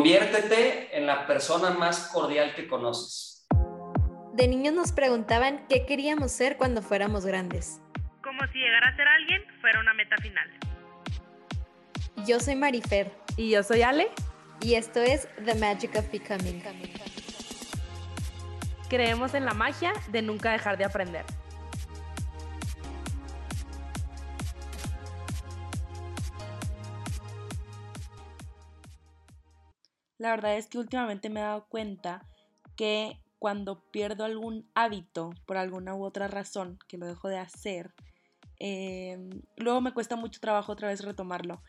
Conviértete en la persona más cordial que conoces. De niños nos preguntaban qué queríamos ser cuando fuéramos grandes. Como si llegar a ser alguien fuera una meta final. Yo soy Marifer. Y yo soy Ale. Y esto es The Magic of Becoming. Creemos en la magia de nunca dejar de aprender. La verdad es que últimamente me he dado cuenta que cuando pierdo algún hábito por alguna u otra razón que lo dejo de hacer, em, luego me cuesta mucho trabajo otra vez retomarlo.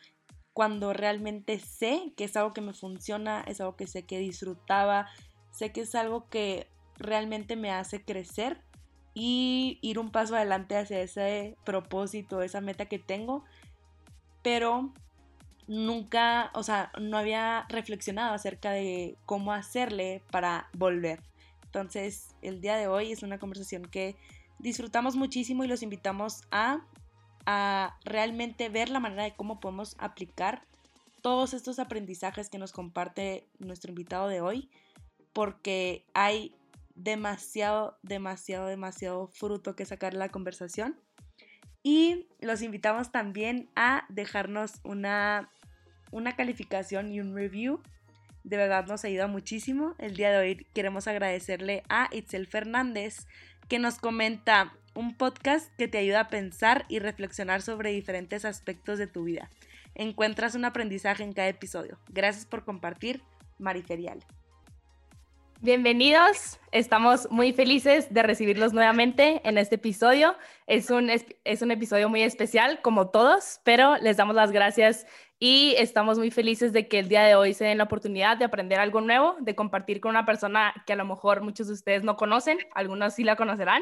Cuando realmente sé que es algo que me funciona, es algo que sé que disfrutaba, sé que es algo que realmente me hace crecer y ir un paso adelante hacia ese propósito, esa meta que tengo, pero nunca, o sea, no había reflexionado acerca de cómo hacerle para volver. Entonces, el día de hoy es una conversación que disfrutamos muchísimo y los invitamos a, a realmente ver la manera de cómo podemos aplicar todos estos aprendizajes que nos comparte nuestro invitado de hoy, porque hay demasiado, demasiado, demasiado fruto que sacar de la conversación. Y los invitamos también a dejarnos una una calificación y un review. De verdad nos ayuda muchísimo. El día de hoy queremos agradecerle a Itzel Fernández que nos comenta un podcast que te ayuda a pensar y reflexionar sobre diferentes aspectos de tu vida. Encuentras un aprendizaje en cada episodio. Gracias por compartir, Mariferial. Bienvenidos, estamos muy felices de recibirlos nuevamente en este episodio. Es un, es un episodio muy especial, como todos, pero les damos las gracias y estamos muy felices de que el día de hoy se den la oportunidad de aprender algo nuevo, de compartir con una persona que a lo mejor muchos de ustedes no conocen, algunos sí la conocerán,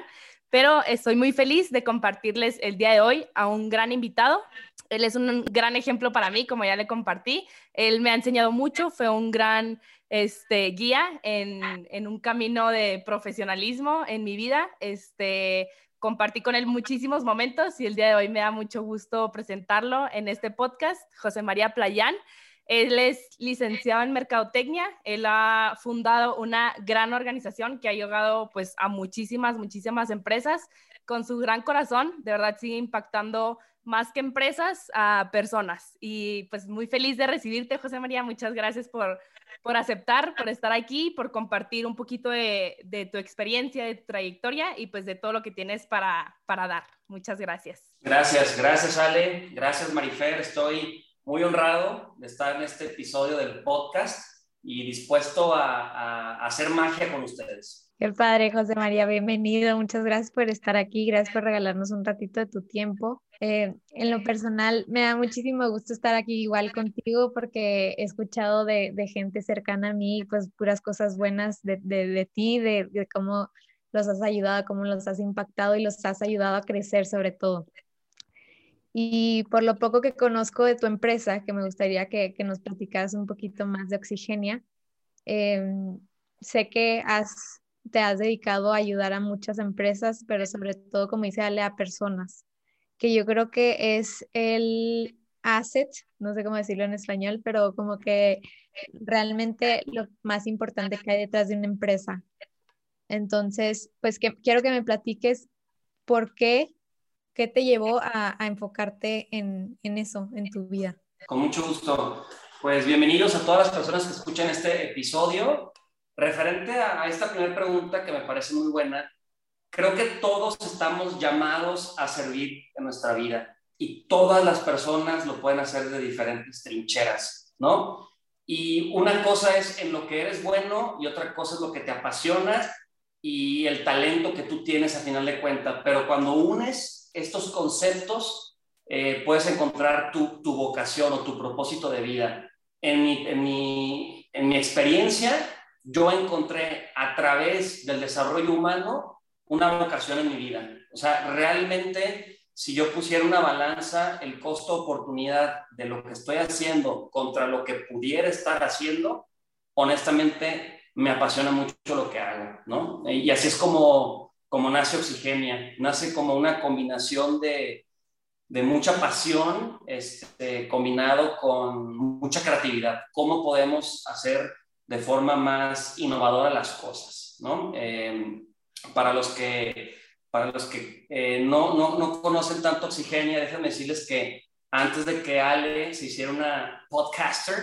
pero estoy muy feliz de compartirles el día de hoy a un gran invitado. Él es un gran ejemplo para mí, como ya le compartí. Él me ha enseñado mucho, fue un gran este, guía en, en un camino de profesionalismo en mi vida. Este, compartí con él muchísimos momentos y el día de hoy me da mucho gusto presentarlo en este podcast, José María Playán. Él es licenciado en Mercadotecnia, él ha fundado una gran organización que ha llegado pues a muchísimas, muchísimas empresas con su gran corazón, de verdad sigue impactando más que empresas a personas. Y pues muy feliz de recibirte, José María, muchas gracias por, por aceptar, por estar aquí, por compartir un poquito de, de, tu experiencia, de tu trayectoria y pues de todo lo que tienes para, para dar. Muchas gracias. Gracias, gracias Ale, gracias Marifer, estoy muy honrado de estar en este episodio del podcast y dispuesto a, a, hacer magia con ustedes. Qué padre, José María, bienvenido. Muchas gracias por estar aquí, gracias por regalarnos un ratito de tu tiempo. Eh, en lo personal, me da muchísimo gusto estar aquí igual contigo porque he escuchado de, de gente cercana a mí, pues puras cosas buenas de, de, de ti, de, cómo los has ayudado, cómo los has impactado y los has ayudado a crecer sobre todo. Y por lo poco que conozco de tu empresa, que me gustaría que, que nos platicaras un poquito más de Oxigenia, em, sé que has, te has dedicado a ayudar a muchas empresas, pero sobre todo, como dice Ale, a personas que yo creo que es el asset, no sé cómo decirlo en español, pero como que realmente lo más importante que hay detrás de una empresa. Entonces, pues que, quiero que me platiques por qué, qué te llevó a, enfocarte en, eso, en tu vida. Con mucho gusto. Pues bienvenidos a todas las personas que escuchan este episodio. Referente a esta primera pregunta que me parece muy buena, Creo que todos estamos llamados a servir en nuestra vida y todas las personas lo pueden hacer de diferentes trincheras, ¿no? Y una cosa es en lo que eres bueno y otra cosa es lo que te apasiona y el talento que tú tienes a final de cuentas. Pero cuando unes estos conceptos, eh, puedes encontrar tu, tu, vocación o tu propósito de vida. En mi, en, mi, en mi experiencia, yo encontré a través del desarrollo humano una vocación en mi vida. O sea, realmente, si yo pusiera una balanza, el costo-oportunidad de lo que estoy haciendo contra lo que pudiera estar haciendo, honestamente me apasiona mucho lo que hago, ¿no? Y así es como, como nace Oxigenia, nace como una combinación de, de mucha pasión este, combinado con mucha creatividad. ¿Cómo podemos hacer de forma más innovadora las cosas? ¿no? Eh, para los que, para los que eh, no, no, no, conocen tanto Oxigenia, déjenme decirles que antes de que Ale se hiciera una podcaster,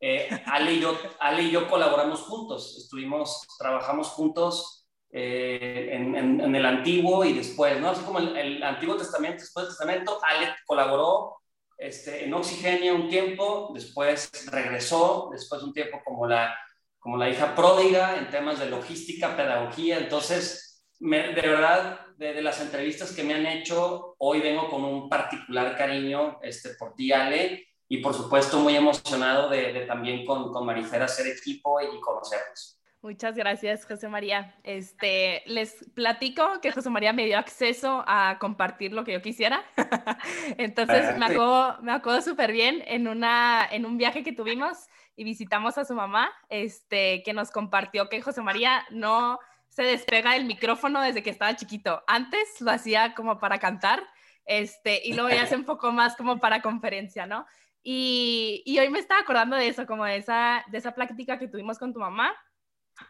eh, Ale, y yo, Ale y yo colaboramos juntos, estuvimos, trabajamos juntos eh, en, en, el Antiguo y después, ¿no? Así como el, el, Antiguo Testamento, después del Testamento, Ale colaboró este, en Oxigenia un tiempo, después regresó, después de un tiempo como la, como la hija pródiga en temas de logística, pedagogía, entonces de verdad, de, las entrevistas que me han hecho, hoy vengo con un particular cariño este, por ti, Ale, y por supuesto muy emocionado de, también con, con Marifera ser equipo y conocernos. Muchas gracias, José María. Este, les platico que José María me dio acceso a compartir lo que yo quisiera. Entonces me acuerdo, me acuerdo súper bien en, una, en un viaje que tuvimos y visitamos a su mamá, este, que nos compartió que José María no se despega el micrófono desde que estaba chiquito. Antes lo hacía como para cantar, este, y luego ya un poco más como para conferencia, ¿no? Y, y, hoy me estaba acordando de eso, como de esa, de esa plática que tuvimos con tu mamá.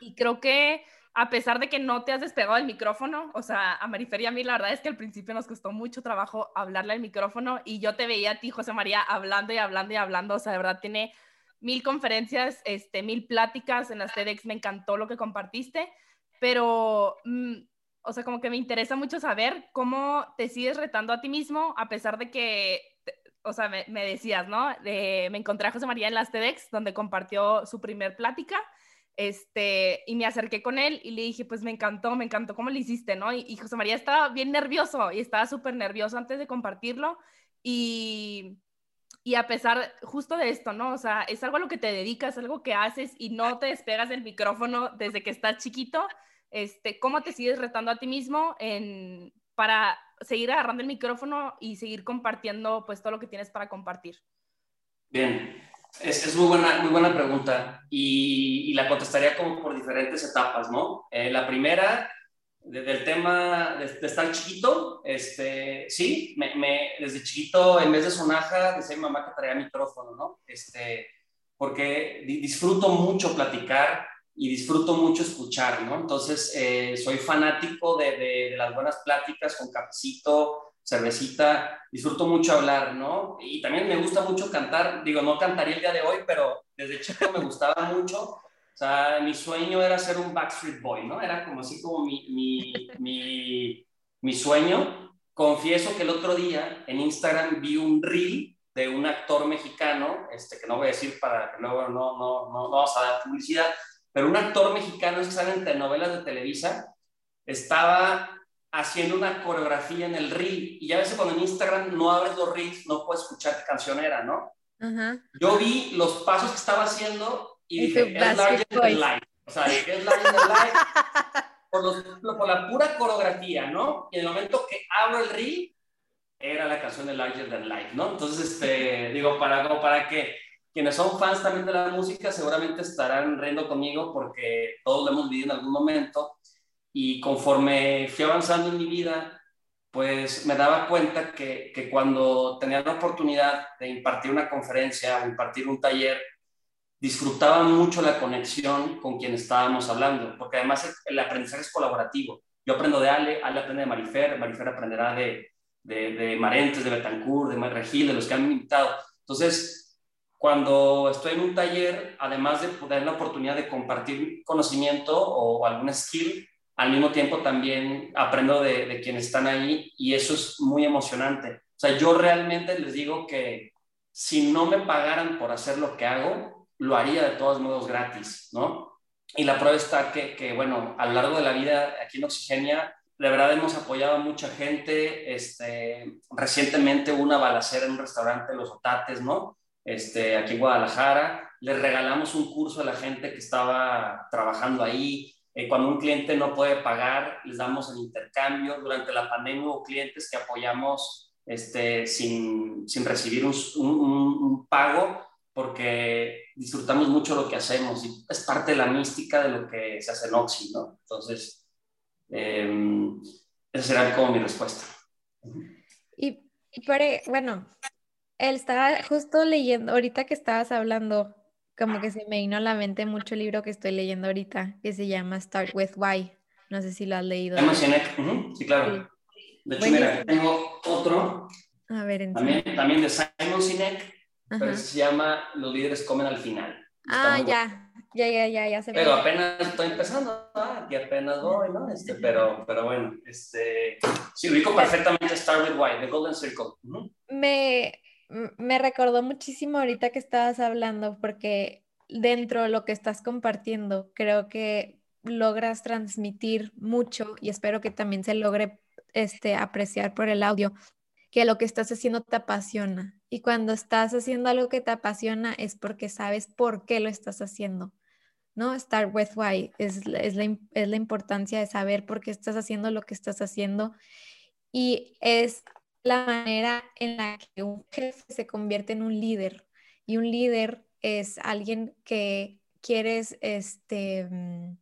Y creo que a pesar de que no te has despegado el micrófono, o sea, a Marifer y a mí la verdad es que al principio nos costó mucho trabajo hablarle al micrófono y yo te veía a ti, José María, hablando y hablando y hablando, o sea, de verdad tiene mil conferencias, este, mil pláticas en las TEDx, me encantó lo que compartiste pero, mm, o sea, como que me interesa mucho saber cómo te sigues retando a ti mismo, a pesar de que, o sea, me, decías, ¿no? me encontré a José María en las TEDx, donde compartió su primer plática, este, y me acerqué con él y le dije, pues me encantó, me encantó cómo lo hiciste, ¿no? Y, y José María estaba bien nervioso y estaba súper nervioso antes de compartirlo y, y a pesar justo de esto, ¿no? O sea, es algo a lo que te dedicas, algo que haces y no te despegas del micrófono desde que estás chiquito este, ¿Cómo te sigues retando a ti mismo en, para seguir agarrando el micrófono y seguir compartiendo pues todo lo que tienes para compartir? Bien, es, es muy, buena, muy buena pregunta y, la contestaría como por diferentes etapas, ¿no? Eh, la primera, del tema de, estar chiquito, este, sí, me, me, desde chiquito en vez de sonaja decía mi mamá que traía micrófono, ¿no? Este, porque disfruto mucho platicar, y disfruto mucho escuchar, ¿no? Entonces, eh, soy fanático de, de, las buenas pláticas con cafecito, cervecita, disfruto mucho hablar, ¿no? Y también me gusta mucho cantar, digo, no cantaría el día de hoy, pero desde chico me gustaba mucho. O sea, mi sueño era ser un Backstreet Boy, ¿no? Era como así como mi, mi, mi, mi sueño. Confieso que el otro día en Instagram vi un reel de un actor mexicano, este, que no voy a decir para que luego no, no, no, no vamos a dar publicidad, pero un actor mexicano que sale en telenovelas de Televisa estaba haciendo una coreografía en el reel. Y ya ves cuando en Instagram no abres los reels, no puedes escuchar qué canción era, ¿no? Yo vi los pasos que estaba haciendo y dije, es Larger Than Life. O sea, es Larger Than Life por, por, la pura coreografía, ¿no? Y en el momento que abro el reel, era la canción de Larger Than Life, ¿no? Entonces, este, digo, para, para que quienes son fans también de la música seguramente estarán riendo conmigo porque todos lo hemos vivido en algún momento y conforme fui avanzando en mi vida, pues me daba cuenta que, que cuando tenía la oportunidad de impartir una conferencia o impartir un taller, disfrutaba mucho la conexión con quien estábamos hablando, porque además el aprendizaje es colaborativo. Yo aprendo de Ale, Ale aprende de Marifer, Marifer aprenderá de, de, de Marentes, de Betancourt, de Regil, de los que han invitado. Entonces, cuando estoy en un taller, además de poder la oportunidad de compartir conocimiento o algún skill, al mismo tiempo también aprendo de, de, quienes están ahí y eso es muy emocionante. O sea, yo realmente les digo que si no me pagaran por hacer lo que hago, lo haría de todos modos gratis, ¿no? Y la prueba está que, que bueno, a lo largo de la vida aquí en Oxigenia, de verdad hemos apoyado a mucha gente. Este, recientemente una balacera en un restaurante, Los Otates, ¿no? este, aquí en Guadalajara. Les regalamos un curso a la gente que estaba trabajando ahí. Eh, cuando un cliente no puede pagar, les damos el intercambio. Durante la pandemia hubo clientes que apoyamos este, sin, sin recibir un, pago porque disfrutamos mucho lo que hacemos y es parte de la mística de lo que se hace en Oxy, ¿no? Entonces, eh, esa será como mi respuesta. Y pero, bueno, él estaba justo leyendo, ahorita que estabas hablando, como que se me vino a la mente mucho el libro que estoy leyendo ahorita, que se llama Start with Why. No sé si lo has leído. Sí, claro. De hecho, mira, tengo otro. A ver, también, también de Simon Sinek, pero se llama Los líderes comen al final. ah, ya. Ya, ya, ya, ya se Pero apenas estoy empezando, y apenas voy, ¿no? Este, pero, pero bueno, este, sí, ubico perfectamente Start with Why, The Golden Circle. Me, me recordó muchísimo ahorita que estabas hablando, porque dentro de lo que estás compartiendo, creo que logras transmitir mucho y espero que también se logre este, apreciar por el audio, que lo que estás haciendo te apasiona. Y cuando estás haciendo algo que te apasiona es porque sabes por qué lo estás haciendo. ¿no? Start with why es, es, la, es la importancia de saber por qué estás haciendo lo que estás haciendo y es la manera en la que un jefe se convierte en un líder y un líder es alguien que quieres este, mm,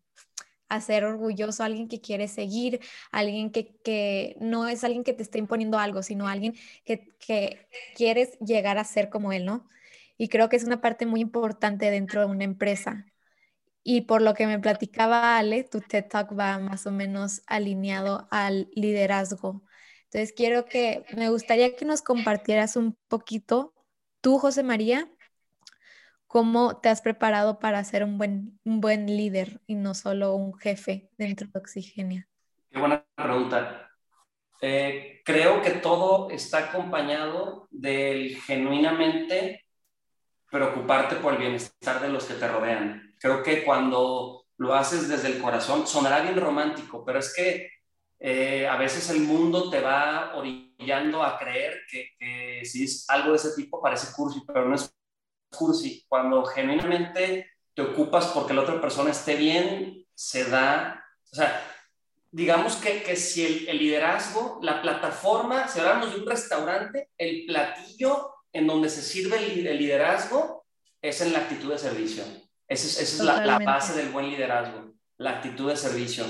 hacer orgulloso, alguien que quiere seguir, alguien que, no es alguien que te está imponiendo algo, sino alguien que, que quieres llegar a ser como él, ¿no? Y creo que es una parte muy importante dentro de una empresa. Y por lo que me platicaba Ale, tu TED Talk va más o menos alineado al liderazgo. Entonces quiero que, me gustaría que nos compartieras un poquito, tú, José María, cómo te has preparado para ser un buen, un buen líder y no solo un jefe dentro de Oxigenia. Qué buena pregunta. Eh, creo que todo está acompañado del genuinamente preocuparte por el bienestar de los que te rodean. Creo que cuando lo haces desde el corazón, sonará bien romántico, pero es que eh, a veces el mundo te va orillando a creer que, que, si es algo de ese tipo parece cursi, pero no es cursi. Cuando genuinamente te ocupas porque la otra persona esté bien, se da, o sea, digamos que, que si el, el, liderazgo, la plataforma, si hablamos de un restaurante, el platillo en donde se sirve el, liderazgo es en la actitud de servicio. Esa es, esa es la, la, base del buen liderazgo, la actitud de servicio.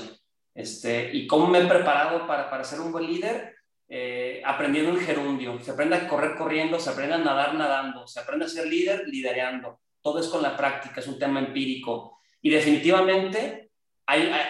Este, ¿Y cómo me he preparado para, para ser un buen líder? Eh, aprendiendo el gerundio. Se aprende a correr corriendo, se aprende a nadar nadando, se aprende a ser líder lidereando. Todo es con la práctica, es un tema empírico. Y definitivamente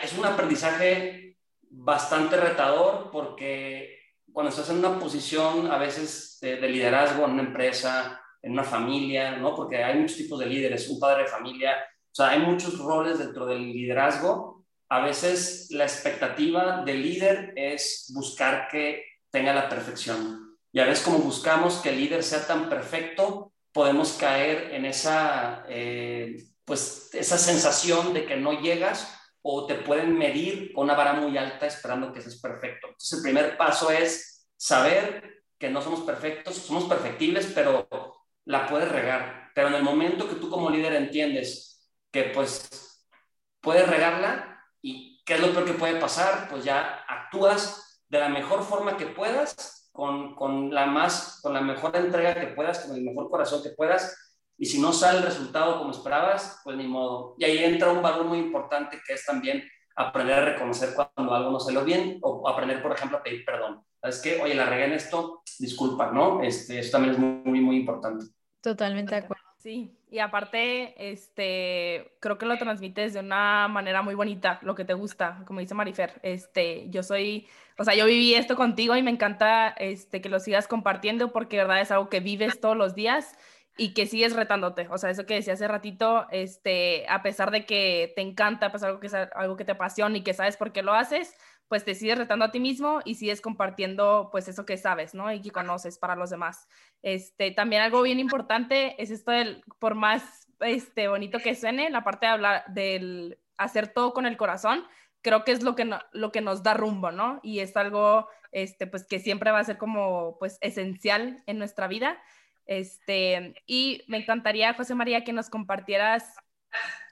es un aprendizaje bastante retador porque cuando estás en una posición a veces de, de, liderazgo en una empresa, en una familia, ¿no? Porque hay muchos tipos de líderes, un padre de familia, o sea, hay muchos roles dentro del liderazgo a veces la expectativa del líder es buscar que tenga la perfección. Y a veces como buscamos que el líder sea tan perfecto, podemos caer en esa, eh, pues, esa sensación de que no llegas o te pueden medir con una vara muy alta esperando que seas perfecto. Entonces el primer paso es saber que no somos perfectos, somos perfectibles, pero la puedes regar. Pero en el momento que tú como líder entiendes que pues puedes regarla, ¿Y qué es lo peor que puede pasar? Pues ya actúas de la mejor forma que puedas, con, con, la, más, con la mejor entrega que puedas, con el mejor corazón que puedas. Y si no sale el resultado como esperabas, pues ni modo. Y ahí entra un valor muy importante que es también aprender a reconocer cuando algo no salió bien o aprender, por ejemplo, a pedir perdón. ¿Sabes qué? Oye, la regué en esto, disculpa, ¿no? Este, eso también es muy, muy importante. Totalmente de acuerdo. Sí, y aparte, este, creo que lo transmites de una manera muy bonita, lo que te gusta, como dice Marifer. Este, yo soy, o sea, yo viví esto contigo y me encanta este, que lo sigas compartiendo porque, verdad, es algo que vives todos los días y que sigues retándote. O sea, eso que decía hace ratito, este, a pesar de que te encanta, pues algo que, algo que te apasiona y que sabes por qué lo haces, pues te sigues retando a ti mismo y sigues compartiendo pues eso que sabes, ¿no? Y que conoces para los demás. Este, también algo bien importante es esto del, por más este, bonito que suene, la parte de hablar del hacer todo con el corazón, creo que es lo que, lo que nos da rumbo, ¿no? Y es algo, este, pues que siempre va a ser como, pues, esencial en nuestra vida. Este, y me encantaría, José María, que nos compartieras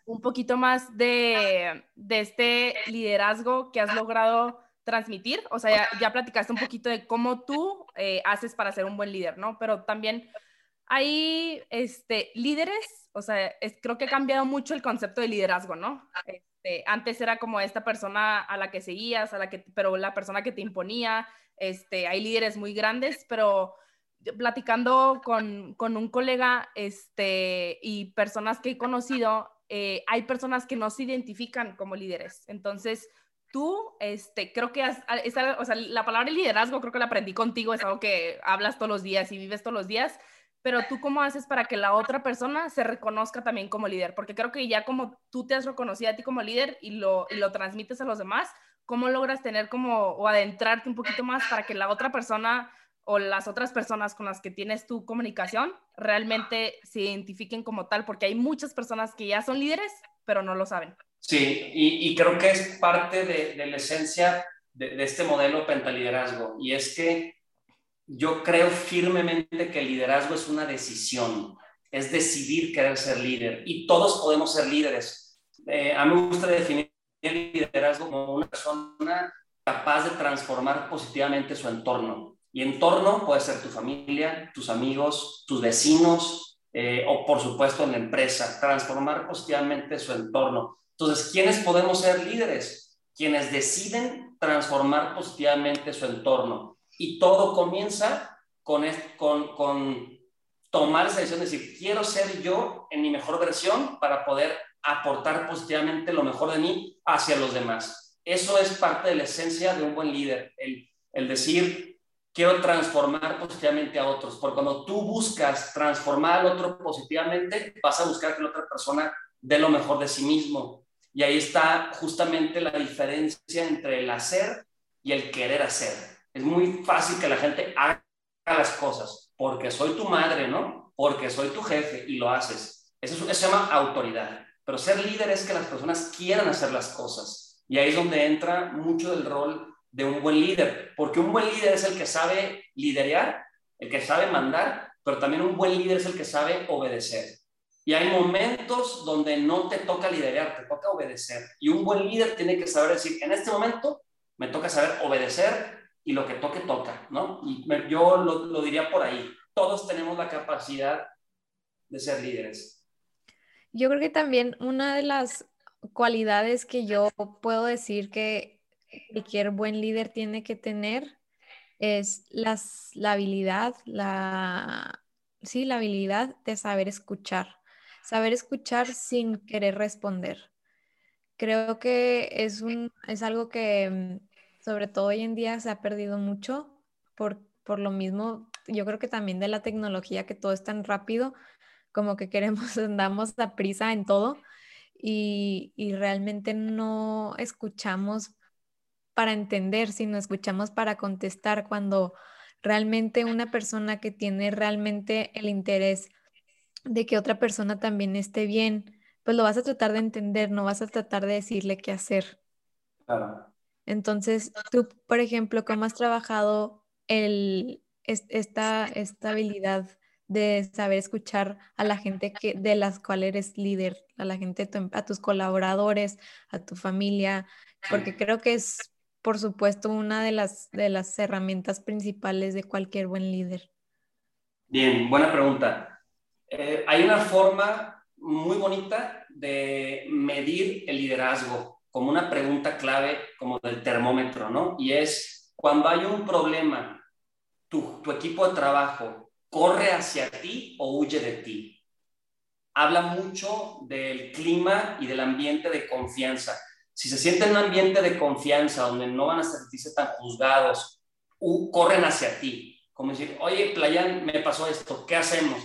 un poquito más de, de este liderazgo que has logrado transmitir. O sea, ya, ya platicaste un poquito de cómo tú eh, haces para ser un buen líder, ¿no? Pero también hay este, líderes, o sea, es, creo que ha cambiado mucho el concepto de liderazgo, ¿no? Este, antes era como esta persona a la que seguías, a la que, pero la persona que te imponía, este, hay líderes muy grandes, pero platicando con, con, un colega este, y personas que he conocido, eh, hay personas que no se identifican como líderes. Entonces, tú, este, creo que o sea, la palabra liderazgo creo que la aprendí contigo, es algo que hablas todos los días y vives todos los días, pero tú cómo haces para que la otra persona se reconozca también como líder, porque creo que ya como tú te has reconocido a ti como líder y lo, y lo transmites a los demás, ¿cómo logras tener como o adentrarte un poquito más para que la otra persona o las otras personas con las que tienes tu comunicación realmente se identifiquen como tal, porque hay muchas personas que ya son líderes, pero no lo saben. Sí, y, creo que es parte de, la esencia de, este modelo pentaliderazgo, y es que yo creo firmemente que el liderazgo es una decisión, es decidir querer ser líder, y todos podemos ser líderes. Eh, a mí me gusta definir el liderazgo como una persona capaz de transformar positivamente su entorno y entorno puede ser tu familia, tus amigos, tus vecinos eh, o por supuesto en la empresa, transformar positivamente su entorno. Entonces, ¿quiénes podemos ser líderes? Quienes deciden transformar positivamente su entorno. Y todo comienza con, con, tomar esa decisión de decir, quiero ser yo en mi mejor versión para poder aportar positivamente lo mejor de mí hacia los demás. Eso es parte de la esencia de un buen líder, el, el decir, quiero transformar positivamente a otros. Porque cuando tú buscas transformar al otro positivamente, vas a buscar que la otra persona dé lo mejor de sí mismo. Y ahí está justamente la diferencia entre el hacer y el querer hacer. Es muy fácil que la gente haga las cosas porque soy tu madre, ¿no? Porque soy tu jefe y lo haces. Eso, eso se llama autoridad. Pero ser líder es que las personas quieran hacer las cosas. Y ahí es donde entra mucho del rol de un buen líder, porque un buen líder es el que sabe liderar, el que sabe mandar, pero también un buen líder es el que sabe obedecer. Y hay momentos donde no te toca liderar, te toca obedecer. Y un buen líder tiene que saber decir, en este momento me toca saber obedecer y lo que toque, toca, ¿no? Y yo lo, diría por ahí. Todos tenemos la capacidad de ser líderes. Yo creo que también una de las cualidades que yo puedo decir que cualquier buen líder tiene que tener es las, la habilidad, la, sí, la habilidad de saber escuchar, saber escuchar sin querer responder. Creo que es, un, es algo que sobre todo hoy en día se ha perdido mucho por, por lo mismo, yo creo que también de la tecnología, que todo es tan rápido, como que queremos, andamos a prisa en todo y, y realmente no escuchamos para entender, sino escuchamos para contestar cuando realmente una persona que tiene realmente el interés de que otra persona también esté bien, pues lo vas a tratar de entender, no vas a tratar de decirle qué hacer. Claro. Entonces, tú, por ejemplo, ¿cómo has trabajado esta, esta habilidad de saber escuchar a la gente que, de las cuales eres líder, a la gente, a tus colaboradores, a tu familia? Porque creo que es por supuesto, una de las, de las herramientas principales de cualquier buen líder? Bien, buena pregunta. Eh, hay una forma muy bonita de medir el liderazgo, como una pregunta clave, como del termómetro, ¿no? Y es, cuando hay un problema, tu, equipo de trabajo corre hacia ti o huye de ti. Habla mucho del clima y del ambiente de confianza si se sienten en un ambiente de confianza donde no van a sentirse tan juzgados, corren hacia ti, como decir, oye, Playan, me pasó esto, ¿qué hacemos?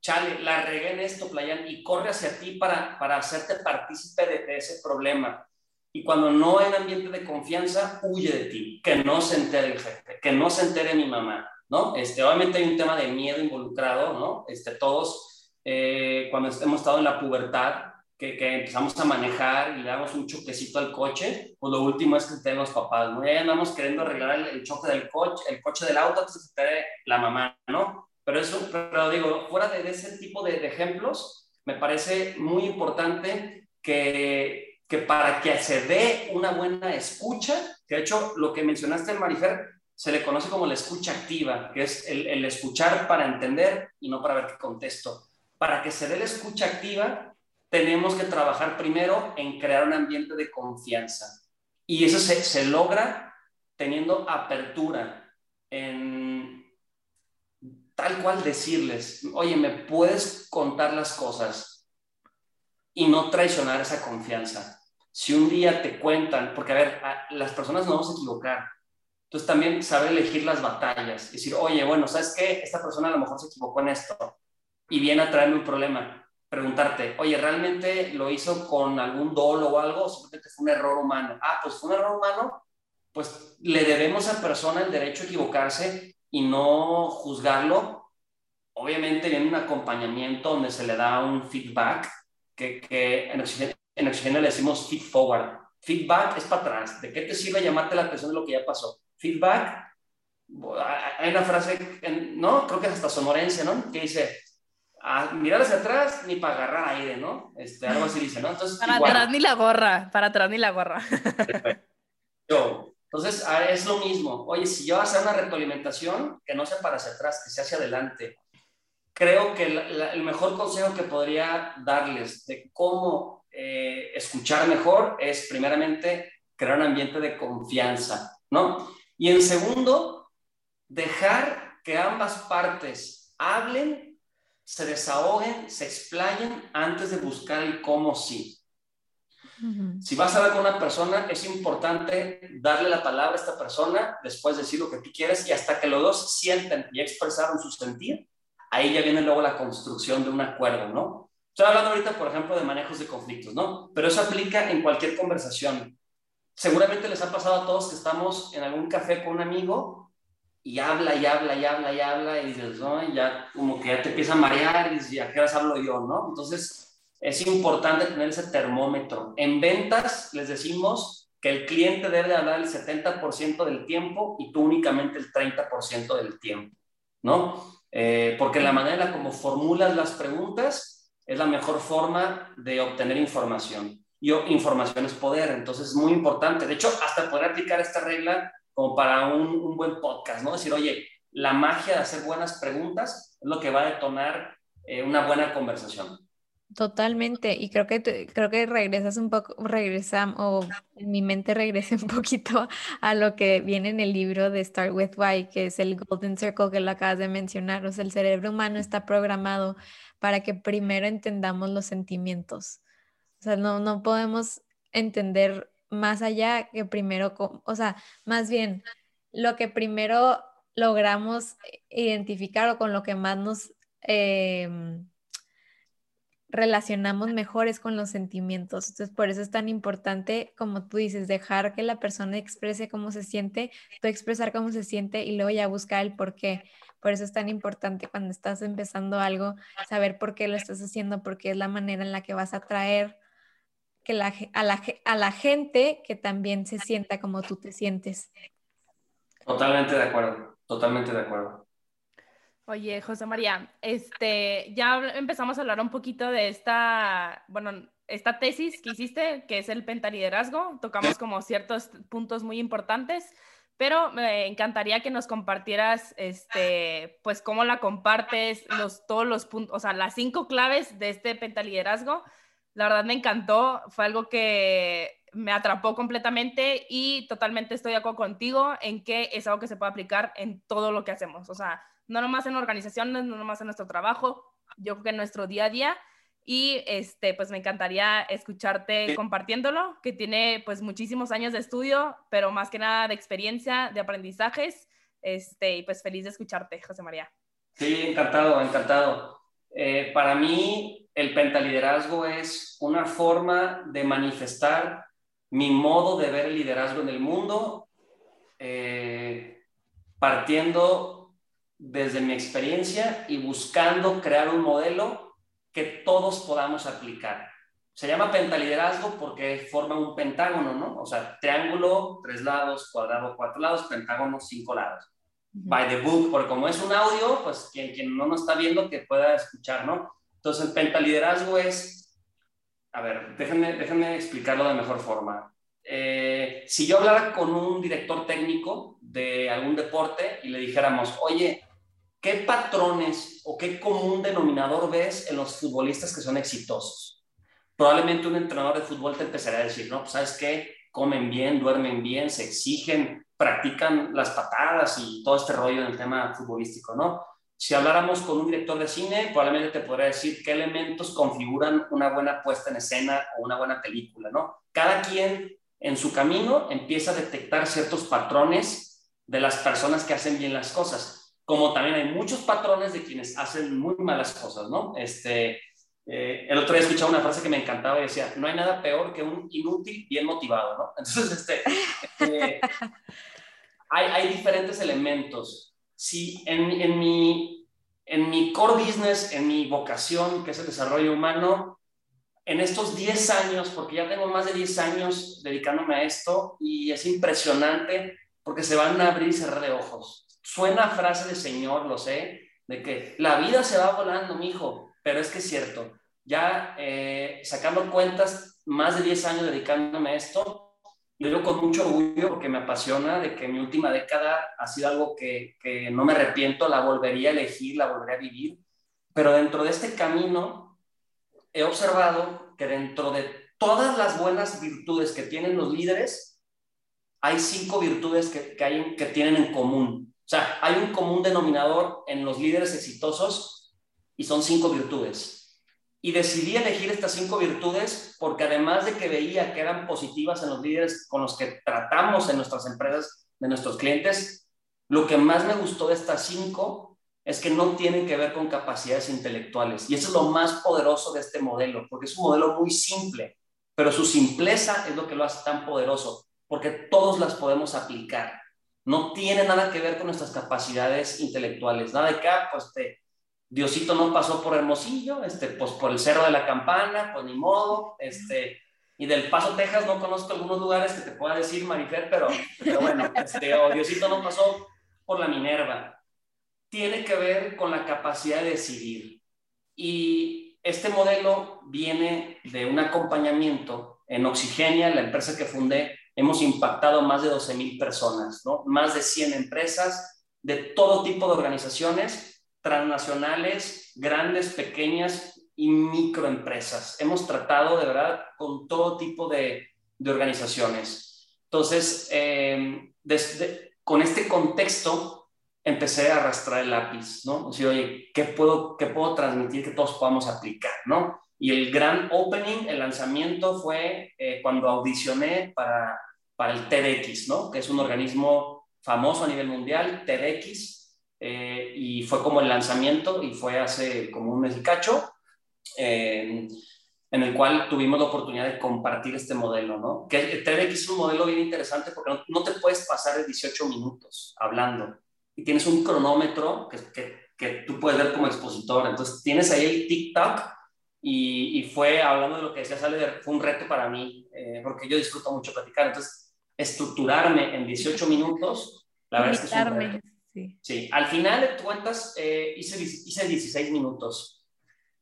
Chale, la regué en esto, Playan, y corre hacia ti para, para hacerte partícipe de, ese problema. Y cuando no hay ambiente de confianza, huye de ti, que no se entere el jefe, que no se entere mi mamá, ¿no? Este, obviamente hay un tema de miedo involucrado, ¿no? Este, todos, eh, cuando hemos estado en la pubertad, que, empezamos a manejar y le damos un choquecito al coche, pues lo último es que estén los papás, ¿no? Ya andamos queriendo arreglar el, choque del coche, el coche del auto, entonces esté la mamá, ¿no? Pero eso, pero digo, fuera de ese tipo de, ejemplos, me parece muy importante que, que para que se dé una buena escucha, que de hecho lo que mencionaste, Marifer, se le conoce como la escucha activa, que es el, escuchar para entender y no para ver qué contesto. Para que se dé la escucha activa, tenemos que trabajar primero en crear un ambiente de confianza. Y eso se, logra teniendo apertura en tal cual decirles, oye, ¿me puedes contar las cosas y no traicionar esa confianza? Si un día te cuentan, porque a ver, las personas no vamos a equivocar, entonces también saber elegir las batallas, decir, oye, bueno, ¿sabes qué? Esta persona a lo mejor se equivocó en esto y viene a traerme un problema. Preguntarte, oye, ¿realmente lo hizo con algún dolo o algo? ¿O simplemente fue un error humano? Ah, pues fue un error humano, pues le debemos a esa persona el derecho a equivocarse y no juzgarlo. Obviamente viene un acompañamiento donde se le da un feedback, que, que en, Oxigenia, le decimos feed forward. Feedback es para atrás. ¿De qué te sirve llamarte la atención de lo que ya pasó? Feedback, hay una frase, ¿no? Creo que es hasta sonorencia, ¿no? Que dice, a mirar hacia atrás ni para agarrar aire, ¿no? Este, algo así dice, ¿no? Entonces, para atrás ni la gorra, para atrás ni la gorra. Yo, entonces, ah, es lo mismo. Oye, si yo hacer una retroalimentación, que no sea para hacia atrás, que sea hacia adelante. Creo que el mejor consejo que podría darles de cómo eh, escuchar mejor es, primeramente, crear un ambiente de confianza, ¿no? Y en segundo, dejar que ambas partes hablen, se desahoguen, se explayen antes de buscar el cómo sí. Si vas a hablar con una persona, es importante darle la palabra a esta persona, después decir lo que tú quieres y hasta que los dos sienten y expresaron su sentir, ahí ya viene luego la construcción de un acuerdo, ¿no? Estoy hablando ahorita, por ejemplo, de manejos de conflictos, ¿no? Pero eso aplica en cualquier conversación. Seguramente les ha pasado a todos que estamos en algún café con un amigo y habla y habla y habla y habla y dices, ¿no? ya como que ya te empieza a marear y dices, ¿a qué hablo yo, no? Entonces, es importante tener ese termómetro. En ventas les decimos que el cliente debe hablar el 70% del tiempo y tú únicamente el 30% del tiempo, ¿no? Eh, porque la manera como formulas las preguntas es la mejor forma de obtener información. Y información es poder, entonces es muy importante. De hecho, hasta poder aplicar esta regla como para un, buen podcast, ¿no? Decir, oye, la magia de hacer buenas preguntas es lo que va a detonar eh, una buena conversación. Totalmente, y creo que creo que regresas un poco, regresa, o en mi mente regresa un poquito a lo que viene en el libro de Start With Why, que es el Golden Circle que lo acabas de mencionar. O sea, el cerebro humano está programado para que primero entendamos los sentimientos. O sea, no, no podemos entender más allá que primero, o sea, más bien lo que primero logramos identificar o con lo que más nos... Em, relacionamos mejores con los sentimientos. Entonces, por eso es tan importante, como tú dices, dejar que la persona exprese cómo se siente, tú expresar cómo se siente y luego ya buscar el por qué. Por eso es tan importante cuando estás empezando algo, saber por qué lo estás haciendo, porque es la manera en la que vas a atraer que la, a, la, a la gente que también se sienta como tú te sientes. Totalmente de acuerdo, totalmente de acuerdo. Oye, José María, este, ya empezamos a hablar un poquito de esta, bueno, esta tesis que hiciste, que es el pentaliderazgo. Tocamos como ciertos puntos muy importantes, pero me encantaría que nos compartieras, este, pues cómo la compartes, los, todos los puntos, o sea, las cinco claves de este pentaliderazgo. La verdad me encantó, fue algo que me atrapó completamente y totalmente estoy de acuerdo contigo en que es algo que se puede aplicar en todo lo que hacemos. O sea, no nomás en organizaciones, no nomás en nuestro trabajo, yo creo que en nuestro día a día. Y este, pues me encantaría escucharte compartiéndolo, que tiene pues muchísimos años de estudio, pero más que nada de experiencia, de aprendizajes. Este, y pues feliz de escucharte, José María. Sí, encantado, encantado. Eh, para mí, el pentaliderazgo es una forma de manifestar mi modo de ver el liderazgo en el mundo, eh, partiendo desde mi experiencia y buscando crear un modelo que todos podamos aplicar. Se llama pentaliderazgo porque forma un pentágono, ¿no? O sea, triángulo, tres lados, cuadrado, cuatro lados, pentágono, cinco lados. By the book, porque como es un audio, pues quien, quien no nos está viendo que pueda escuchar, ¿no? Entonces, el pentaliderazgo es, a ver, déjenme, déjenme explicarlo de mejor forma. Eh, si yo hablara con un director técnico de algún deporte y le dijéramos, oye, ¿qué patrones o qué común denominador ves en los futbolistas que son exitosos? Probablemente un entrenador de fútbol te empezará a decir, no, pues sabes qué, comen bien, duermen bien, se exigen, practican las patadas y todo este rollo en el tema futbolístico, ¿no? Si habláramos con un director de cine, probablemente te podría decir qué elementos configuran una buena puesta en escena o una buena película, ¿no? Cada quien en su camino empieza a detectar ciertos patrones de las personas que hacen bien las cosas, como también hay muchos patrones de quienes hacen muy malas cosas, ¿no? Este, eh, el otro día escuchaba una frase que me encantaba y decía, no hay nada peor que un inútil bien motivado, ¿no? Entonces, este, eh, hay, hay, diferentes elementos. Si en, en, mi, en mi core business, en mi vocación, que es el desarrollo humano, en estos 10 años, porque ya tengo más de 10 años dedicándome a esto y es impresionante porque se van a abrir y cerrar de ojos. Suena frase de señor, lo sé, de que la vida se va volando, mi hijo, pero es que es cierto. Ya eh, sacando cuentas, más de 10 años dedicándome a esto, yo digo con mucho orgullo porque me apasiona de que mi última década ha sido algo que, que no me arrepiento, la volvería a elegir, la volvería a vivir, pero dentro de este camino he observado que dentro de todas las buenas virtudes que tienen los líderes, hay cinco virtudes que, que tienen en común. O sea, hay un común denominador en los líderes exitosos y son cinco virtudes. Y decidí elegir estas cinco virtudes porque además de que veía que eran positivas en los líderes con los que tratamos en nuestras empresas, de nuestros clientes, lo que más me gustó de estas cinco es que no tienen que ver con capacidades intelectuales. Y eso es lo más poderoso de este modelo, porque es un modelo muy simple, pero su simpleza es lo que lo hace tan poderoso, porque todos las podemos aplicar. No tiene nada que ver con nuestras capacidades intelectuales, nada de que, ah, pues te, Diosito no pasó por Hermosillo, este, pues por el Cerro de la Campana, pues ni modo, este, y del Paso, Texas, no conozco algunos lugares que te pueda decir, Marifer, pero, pero bueno, este, o Diosito no pasó por la Minerva. Tiene que ver con la capacidad de decidir. Y este modelo viene de un acompañamiento en Oxigenia, la empresa que fundé, hemos impactado más de 12 mil personas, ¿no? Más de 100 empresas de todo tipo de organizaciones transnacionales, grandes, pequeñas y microempresas. Hemos tratado de verdad con todo tipo de, de organizaciones. Entonces, eh, desde, con este contexto, empecé a arrastrar el lápiz, ¿no? O sea, oye, ¿qué puedo, ¿qué puedo transmitir que todos podamos aplicar, ¿no? Y el gran opening, el lanzamiento fue eh, cuando audicioné para, para el TEDx, ¿no? Que es un organismo famoso a nivel mundial, TEDx, eh, y fue como el lanzamiento y fue hace como un mes y cacho, eh, en el cual tuvimos la oportunidad de compartir este modelo, ¿no? Que TEDx es un modelo bien interesante porque no, no, te puedes pasar de 18 minutos hablando y tienes un cronómetro que, que, que tú puedes ver como expositor, entonces tienes ahí el TikTok y, y fue, hablando de lo que decía Sale, fue un reto para mí, eh, porque yo disfruto mucho platicar, entonces estructurarme en 18 minutos, la verdad es que es un reto. Sí. al final de cuentas eh, hice, hice 16 minutos.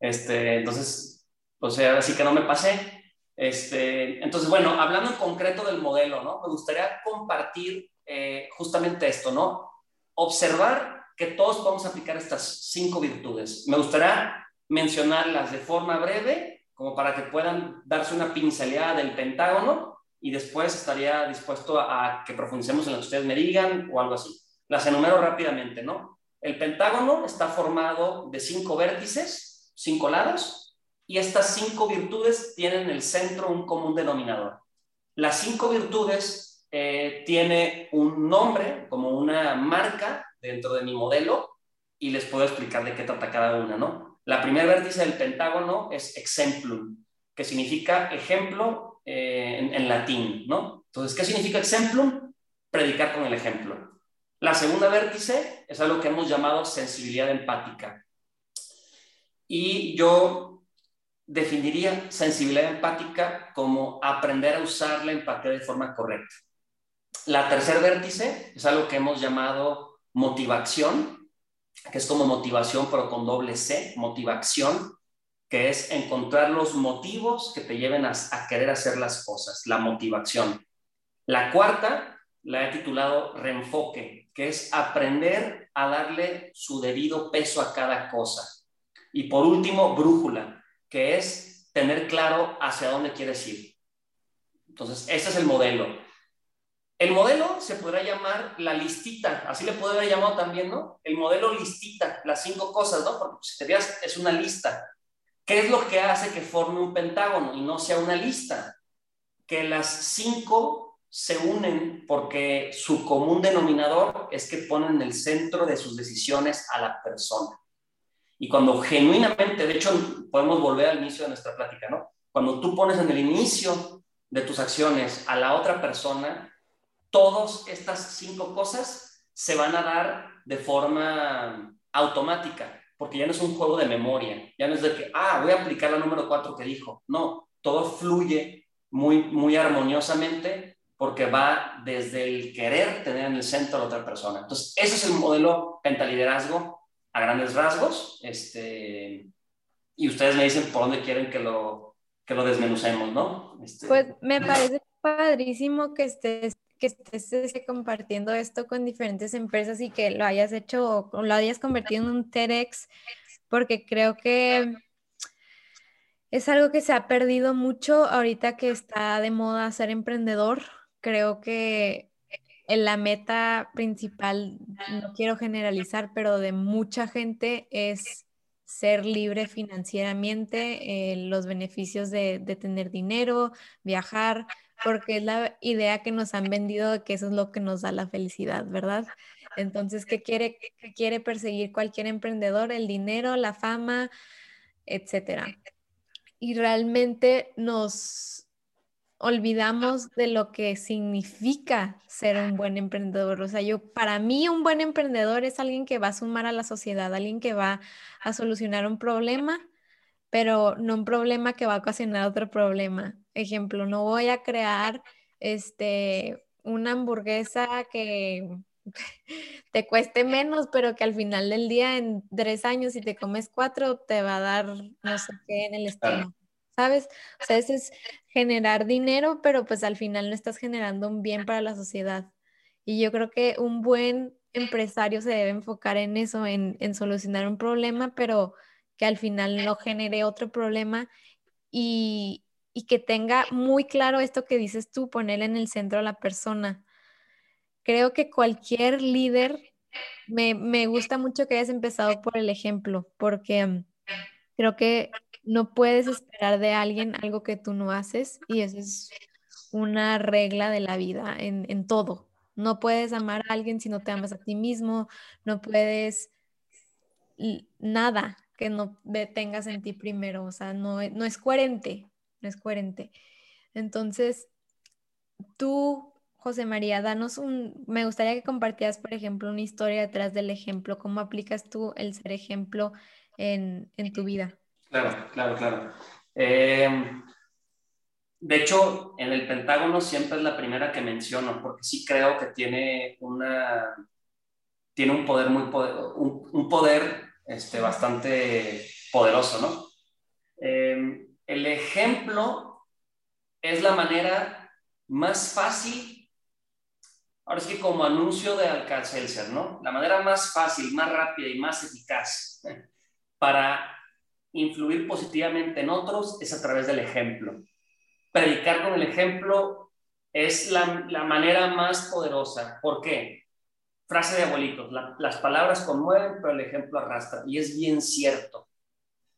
Este, entonces, o sea, así que no me pasé. Este, entonces, bueno, hablando en concreto del modelo, ¿no? Me gustaría compartir eh, justamente esto, ¿no? Observar que todos podemos aplicar estas cinco virtudes. Me gustaría mencionarlas de forma breve, como para que puedan darse una pincelada del pentágono y después estaría dispuesto a, que profundicemos en lo que ustedes me digan o algo así. Las enumero rápidamente, ¿no? El pentágono está formado de cinco vértices, cinco lados, y estas cinco virtudes tienen en el centro un común denominador. Las cinco virtudes eh, tiene un nombre, como una marca dentro de mi modelo, y les puedo explicar de qué trata cada una, ¿no? La primera vértice del pentágono es exemplum, que significa ejemplo eh, en, en latín, ¿no? Entonces, ¿qué significa exemplum? Predicar con el ejemplo. La segunda vértice es algo que hemos llamado sensibilidad empática. Y yo definiría sensibilidad empática como aprender a usar la empatía de forma correcta. La tercer vértice es algo que hemos llamado motivación, que es como motivación pero con doble C, motivación, que es encontrar los motivos que te lleven a, a querer hacer las cosas, la motivación. La cuarta la he titulado reenfoque, que es aprender a darle su debido peso a cada cosa. Y por último, brújula, que es tener claro hacia dónde quieres ir. Entonces, ese es el modelo. El modelo se podrá llamar la listita, así le puede haber llamado también, ¿no? El modelo listita, las cinco cosas, ¿no? Porque si te veas, es una lista. ¿Qué es lo que hace que forme un pentágono y no sea una lista? Que las cinco se unen porque su común denominador es que ponen en el centro de sus decisiones a la persona. Y cuando genuinamente, de hecho, podemos volver al inicio de nuestra plática, ¿no? Cuando tú pones en el inicio de tus acciones a la otra persona, todas estas cinco cosas se van a dar de forma automática, porque ya no es un juego de memoria, ya no es de que, ah, voy a aplicar la número cuatro que dijo. No, todo fluye muy, muy armoniosamente porque va desde el querer tener en el centro a la otra persona. Entonces, ese es el modelo pentaliderazgo a grandes rasgos. Este, y ustedes me dicen por dónde quieren que lo, que lo desmenucemos, ¿no? Este, pues me parece padrísimo que estés que estés este, compartiendo esto con diferentes empresas y que lo hayas hecho o lo hayas convertido en un TEDx, porque creo que es algo que se ha perdido mucho ahorita que está de moda ser emprendedor. Creo que en la meta principal, no quiero generalizar, pero de mucha gente es ser libre financieramente, eh, los beneficios de, de, tener dinero, viajar, porque es la idea que nos han vendido de que eso es lo que nos da la felicidad, ¿verdad? Entonces, ¿qué quiere, qué quiere perseguir cualquier emprendedor? El dinero, la fama, etcétera. Y realmente nos olvidamos de lo que significa ser un buen emprendedor. O sea, yo, para mí un buen emprendedor es alguien que va a sumar a la sociedad, alguien que va a solucionar un problema, pero no un problema que va a ocasionar otro problema. Ejemplo, no voy a crear este, una hamburguesa que te cueste menos, pero que al final del día, en tres años, si te comes cuatro, te va a dar no sé qué en el estómago. ¿Sabes? O sea, eso es generar dinero, pero pues al final no estás generando un bien para la sociedad. Y yo creo que un buen empresario se debe enfocar en eso, en, en solucionar un problema, pero que al final no genere otro problema y, y que tenga muy claro esto que dices tú, poner en el centro a la persona. Creo que cualquier líder, me, me gusta mucho que hayas empezado por el ejemplo, porque mm, creo que no puedes esperar de alguien algo que tú no haces y eso es una regla de la vida en, en todo. No puedes amar a alguien si no te amas a ti mismo, no puedes nada que no tengas en ti primero, o sea, no, no es coherente, no es coherente. Entonces, tú, José María, danos un, me gustaría que compartieras, por ejemplo, una historia detrás del ejemplo, cómo aplicas tú el ser ejemplo en, tu vida. Claro, claro, claro. Em, de hecho, en el Pentágono siempre es la primera que menciono, porque sí creo que tiene una, tiene un poder muy, un, un poder este, bastante poderoso, ¿no? Em, el ejemplo es la manera más fácil, ahora es que como anuncio de Alcacelser, ¿no? La manera más fácil, más rápida y más eficaz para influir positivamente en otros es a través del ejemplo. Predicar con el ejemplo es la, la manera más poderosa. ¿Por qué? Frase de abuelitos, las palabras conmueven, pero el ejemplo arrastra. Y es bien cierto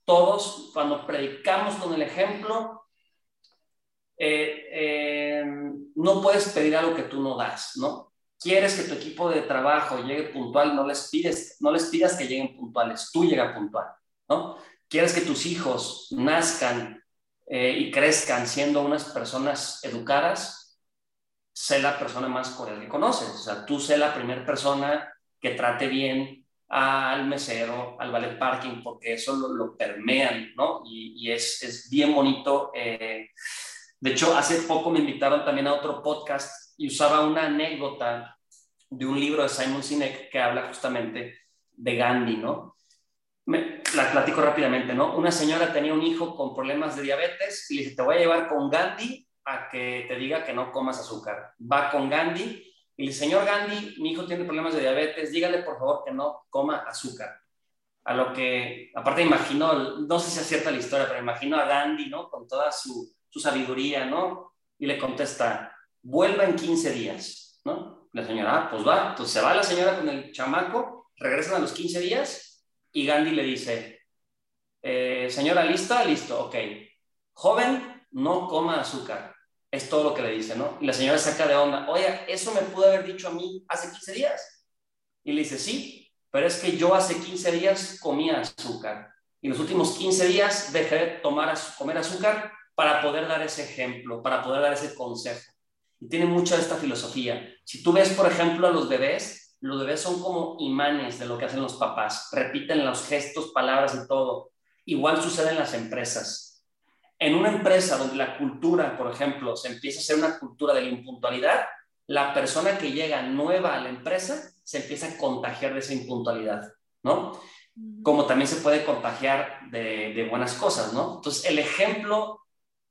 todos cuando predicamos con el ejemplo, eh, eh, no puedes pedir algo que tú no das, ¿no? Quieres que tu equipo de trabajo llegue puntual, no les pides, no les pidas que lleguen puntuales, tú llega puntual, ¿no? Quieres que tus hijos nazcan eh, y crezcan siendo unas personas educadas, sé la persona más cordial que conoces, o sea, tú sé la primera persona que trate bien al mesero, al ballet parking, porque eso lo, permean, ¿no? Y, es, es, bien bonito. Eh, de hecho, hace poco me invitaron también a otro podcast y usaba una anécdota de un libro de Simon Sinek que habla justamente de Gandhi, ¿no? La platico rápidamente, ¿no? Una señora tenía un hijo con problemas de diabetes y le dice, te voy a llevar con Gandhi a que te diga que no comas azúcar. Va con Gandhi y el señor Gandhi, mi hijo tiene problemas de diabetes, dígale por favor que no coma azúcar. A lo que, aparte imagino, no sé si es cierta la historia, pero imagino a Gandhi, ¿no? Con toda su, sabiduría, ¿no? Y le contesta, vuelva en 15 días. ¿no? La señora, ah, pues va. Entonces se va la señora con el chamaco, regresan a los 15 días y Gandhi le dice, eh, señora, ¿lista? Listo, ok. Joven, no coma azúcar. Es todo lo que le dice, ¿no? Y la señora saca de onda, oye, eso me pudo haber dicho a mí hace 15 días. Y le dice, sí, pero es que yo hace 15 días comía azúcar. Y los últimos 15 días dejé de tomar, comer azúcar para poder dar ese ejemplo, para poder dar ese consejo. Y tiene mucha esta filosofía. Si tú ves, por ejemplo, a los bebés, los bebés son como imanes de lo que hacen los papás. Repiten los gestos, palabras y todo. Igual sucede en las empresas. En una empresa donde la cultura, por ejemplo, se empieza a ser una cultura de la impuntualidad, la persona que llega nueva a la empresa se empieza a contagiar de esa impuntualidad, ¿no? Como también se puede contagiar de, de buenas cosas, ¿no? Entonces, el ejemplo,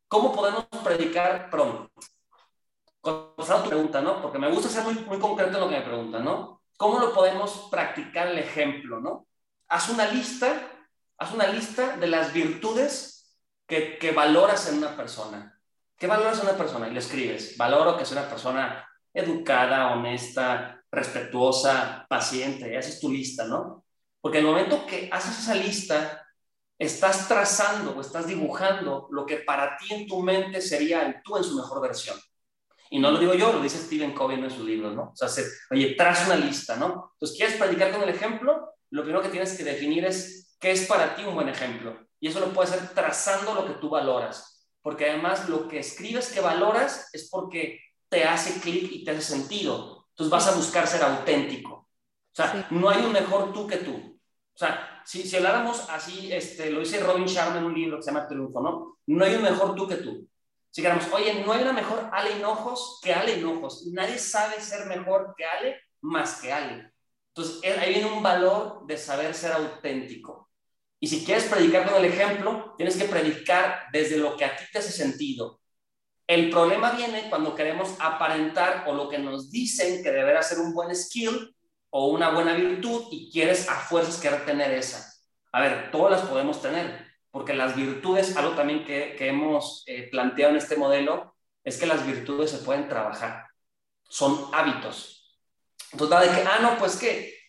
¿cómo podemos predicar pronto? contestando tu pregunta, ¿no? Porque me gusta ser muy, muy concreto en lo que me preguntan, ¿no? ¿Cómo lo podemos practicar el ejemplo, ¿no? Haz una lista, haz una lista de las virtudes que, valoras en una persona. ¿Qué valoras en una persona? Y le escribes, valoro que sea una persona educada, honesta, respetuosa, paciente, y haces tu lista, ¿no? Porque el momento que haces esa lista, estás trazando o estás dibujando lo que para ti en tu mente sería el tú en su mejor versión. Y no lo digo yo, lo dice Stephen Covey en su libro, ¿no? O sea, se, oye, traza una lista, ¿no? Entonces, ¿quieres predicar con el ejemplo? Lo primero que tienes que definir es qué es para ti un buen ejemplo. Y eso lo puedes hacer trazando lo que tú valoras. Porque además lo que escribes que valoras es porque te hace clic y te hace sentido. Entonces vas a buscar ser auténtico. O sea, no hay un mejor tú que tú. O sea, si, si habláramos así, este, lo dice Robin Sharma en un libro que se llama Triunfo, ¿no? No hay un mejor tú que tú. Si queremos, oye, no hay una mejor Ale Hinojos que Ale Hinojos. Nadie sabe ser mejor que Ale más que Ale. Entonces, ahí viene un valor de saber ser auténtico. Y si quieres predicar con el ejemplo, tienes que predicar desde lo que a ti te hace sentido. El problema viene cuando queremos aparentar o lo que nos dicen que deberá ser un buen skill o una buena virtud y quieres a fuerzas querer tener esa. A ver, todas las podemos tener, porque las virtudes, algo también que, hemos eh, planteado en este modelo, es que las virtudes se pueden trabajar, son hábitos. Entonces, de que, ah, no, pues que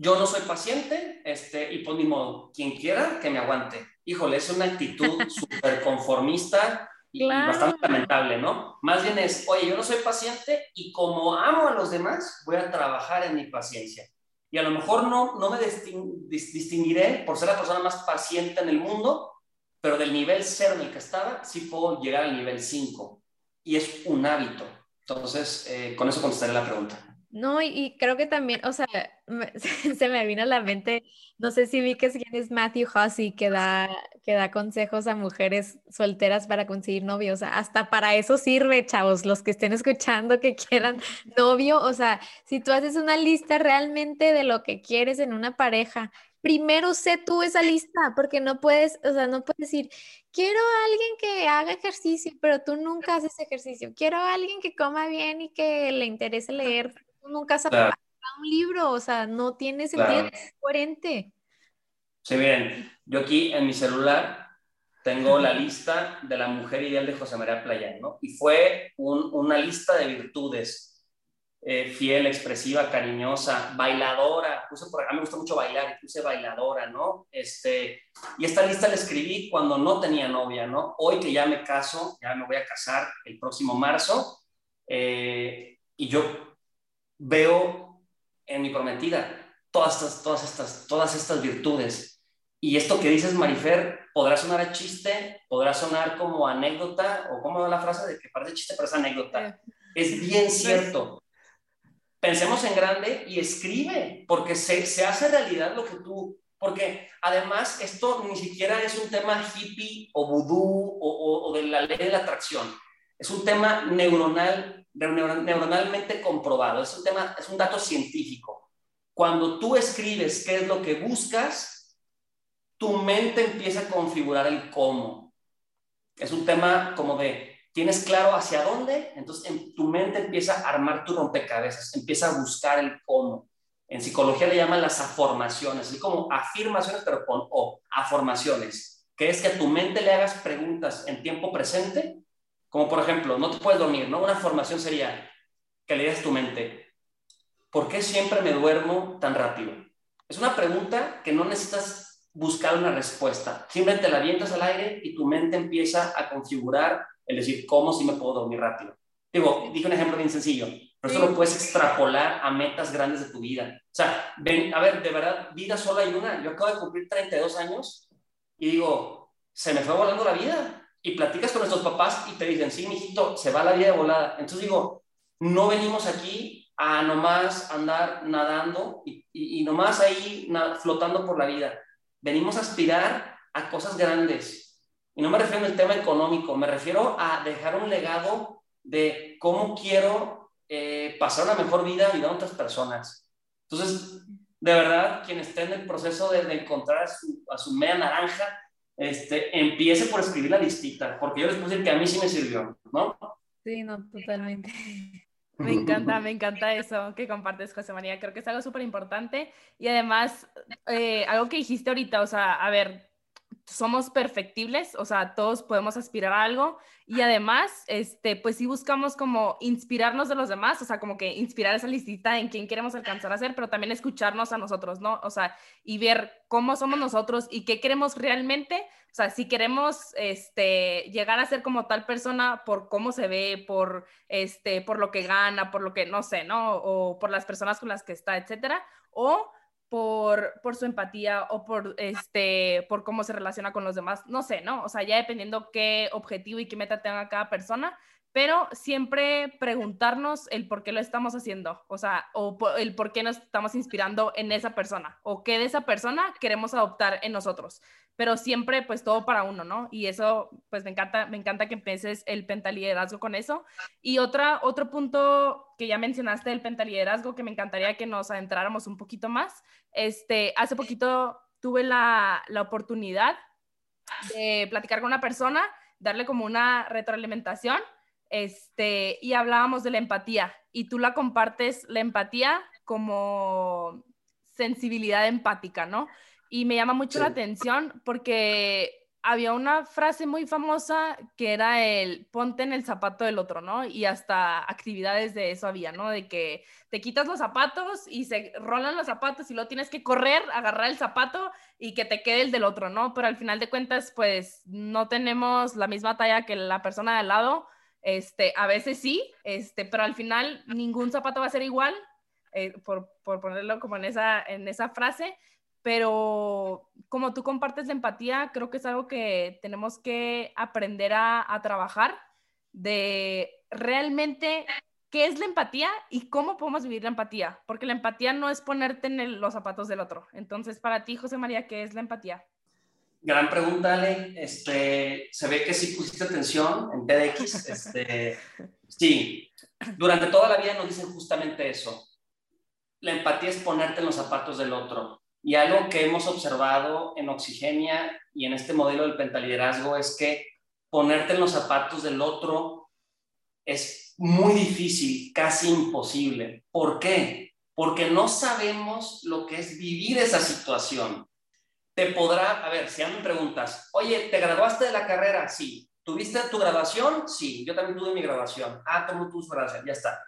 yo no soy paciente, este, y pues ni modo, quien quiera que me aguante. Híjole, es una actitud súper conformista y, bastante lamentable, ¿no? Más bien es, oye, yo no soy paciente y como amo a los demás, voy a trabajar en mi paciencia y a lo mejor no, no me distinguiré por ser la persona más paciente en el mundo, pero del nivel 0 en el que estaba, sí puedo llegar al nivel 5. Y es un hábito. Entonces, eh, con eso contestaré la pregunta. No, y, creo que también, o sea, se me vino a la mente, no sé si vi que quién es Matthew Hussey, que da, que da consejos a mujeres solteras para conseguir novio, o sea, hasta para eso sirve, chavos, los que estén escuchando que quieran novio, o sea, si tú haces una lista realmente de lo que quieres en una pareja, primero sé tú esa lista, porque no puedes, o sea, no puedes decir, quiero a alguien que haga ejercicio, pero tú nunca haces ejercicio, quiero a alguien que coma bien y que le interese leer, nunca has un libro, o sea, no tiene sentido coherente. Sí, bien, yo aquí en mi celular tengo la lista de la mujer ideal de José María Playán, ¿no? Y fue una lista de virtudes. Eh, fiel, expresiva, cariñosa, bailadora, puse por acá, me gusta mucho bailar puse bailadora, ¿no? Este, y esta lista la escribí cuando no tenía novia, ¿no? Hoy que ya me caso, ya me voy a casar el próximo marzo, eh, y yo veo en mi prometida todas estas, todas estas, todas estas virtudes. Y esto que dices, Marifer, podrá sonar a chiste, podrá sonar como anécdota, o como la frase de que parece chiste, pero es anécdota. Es bien cierto. Pensemos en grande y escribe, porque se, se hace realidad lo que tú porque además esto ni siquiera es un tema hippie o vudú o, o, de la ley de la atracción. Es un tema neuronal neuronalmente comprobado, es un tema, es un dato científico. Cuando tú escribes qué es lo que buscas, tu mente empieza a configurar el cómo. Es un tema como de, tienes claro hacia dónde, entonces en tu mente empieza a armar tu rompecabezas, empieza a buscar el cómo. En psicología le llaman las afirmaciones, así como afirmaciones, pero con O, afirmaciones, que es que a tu mente le hagas preguntas en tiempo presente como por ejemplo, no te puedes dormir, ¿no? Una formación sería, que le digas a tu mente, ¿por qué siempre me duermo tan rápido? Es una pregunta que no necesitas buscar una respuesta. Simplemente la avientas al aire y tu mente empieza a configurar el decir, ¿cómo si me puedo dormir rápido? Digo, dije un ejemplo bien sencillo, pero eso lo puedes extrapolar a metas grandes de tu vida. O sea, ven, a ver, de verdad, vida solo hay una. Yo acabo de cumplir 32 años y digo, se me fue volando la vida. Y platicas con nuestros papás y te dicen, sí, mijito, se va la vida de volada. Entonces digo, no venimos aquí a nomás andar nadando y, y, nomás ahí flotando por la vida. Venimos a aspirar a cosas grandes. Y no me refiero al tema económico, me refiero a dejar un legado de cómo quiero eh, pasar una mejor vida ayudando a otras personas. Entonces, de verdad, quien esté en el proceso de, encontrar a su, a su, media naranja, este, empiece por escribir la listita, porque yo les puedo decir que a mí sí me sirvió, ¿no? Sí, no, totalmente. Me encanta, me encanta eso que compartes, José María. Creo que es algo súper importante. Y además, eh, algo que dijiste ahorita, o sea, a ver, somos perfectibles, o sea, todos podemos aspirar a algo y además, este, pues sí buscamos como inspirarnos de los demás, o sea, como que inspirar esa listita en quién queremos alcanzar a ser, pero también escucharnos a nosotros, ¿no? O sea, y ver cómo somos nosotros y qué queremos realmente, o sea, si queremos, este, llegar a ser como tal persona por cómo se ve, por, este, por lo que gana, por lo que, no sé, ¿no? O por las personas con las que está, etcétera, o por, por su empatía o por, este, por cómo se relaciona con los demás, no sé, ¿no? O sea, ya dependiendo qué objetivo y qué meta tenga cada persona, pero siempre preguntarnos el por qué lo estamos haciendo, o sea, o el por qué nos estamos inspirando en esa persona, o qué de esa persona queremos adoptar en nosotros, pero siempre pues todo para uno, ¿no? Y eso pues me encanta, me encanta que empieces el pentaliderazgo con eso. Y otra, otro punto que ya mencionaste del pentaliderazgo que me encantaría que nos adentráramos un poquito más, este, hace poquito tuve la, la oportunidad de platicar con una persona, darle como una retroalimentación este, y hablábamos de la empatía y tú la compartes, la empatía como sensibilidad empática, ¿no? Y me llama mucho la atención porque había una frase muy famosa que era el ponte en el zapato del otro, ¿no? Y hasta actividades de eso había, ¿no? De que te quitas los zapatos y se rolan los zapatos y luego tienes que correr, agarrar el zapato y que te quede el del otro, ¿no? Pero al final de cuentas, pues no tenemos la misma talla que la persona de al lado este, a veces sí, este, pero al final ningún zapato va a ser igual, eh, por, por, ponerlo como en esa, en esa frase, pero como tú compartes la empatía, creo que es algo que tenemos que aprender a, a trabajar de realmente qué es la empatía y cómo podemos vivir la empatía, porque la empatía no es ponerte en los zapatos del otro. Entonces, para ti, José María, ¿qué es la empatía? Gran pregunta, Ale. Este, se ve que sí pusiste atención en TDX. Este, sí, durante toda la vida nos dicen justamente eso. La empatía es ponerte en los zapatos del otro. Y algo que hemos observado en Oxigenia y en este modelo del pentaliderazgo es que ponerte en los zapatos del otro es muy difícil, casi imposible. ¿Por qué? Porque no sabemos lo que es vivir esa situación te podrá, a ver, si me preguntas, oye, ¿te graduaste de la carrera? Sí. ¿Tuviste tu graduación? Sí, yo también tuve mi graduación. Ah, ¿cómo tu graduación? Ya está.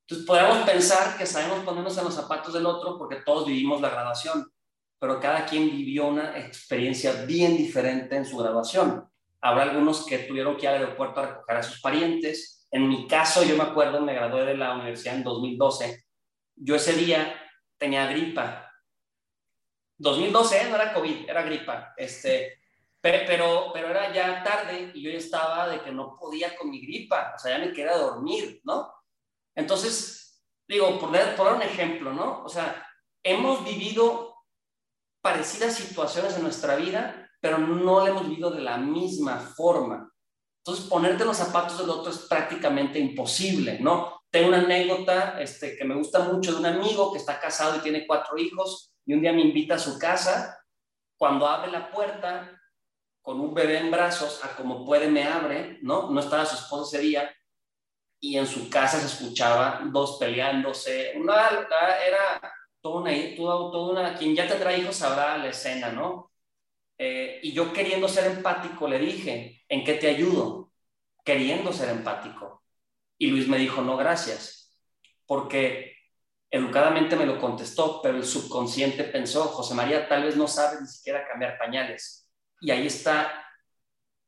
Entonces, podemos pensar que sabemos ponernos en los zapatos del otro porque todos vivimos la graduación, pero cada quien vivió una experiencia bien diferente en su graduación. Habrá algunos que tuvieron que ir al aeropuerto a recoger a sus parientes. En mi caso, yo me acuerdo, me gradué de la universidad en 2012. Yo ese día tenía gripa 2012, ¿eh? no era COVID, era gripa. Este, pero, pero era ya tarde y yo ya estaba de que no podía con mi gripa, o sea, ya me quedé a dormir, ¿no? Entonces, digo, por dar un ejemplo, ¿no? O sea, hemos vivido parecidas situaciones en nuestra vida, pero no la hemos vivido de la misma forma. Entonces, ponerte los zapatos del otro es prácticamente imposible, ¿no? Tengo una anécdota este, que me gusta mucho de un amigo que está casado y tiene cuatro hijos y un día me invita a su casa. Cuando abre la puerta, con un bebé en brazos, a como puede me abre, ¿no? No estaba su esposa ese día, y en su casa se escuchaba dos peleándose. Una, era toda una, toda, una, quien ya tendrá hijos sabrá la escena, ¿no? Eh, y yo queriendo ser empático le dije, ¿en qué te ayudo? Queriendo ser empático. Y Luis me dijo, no, gracias. porque educadamente me lo contestó, pero el subconsciente pensó, José María, tal vez no sabes ni siquiera cambiar pañales. Y ahí está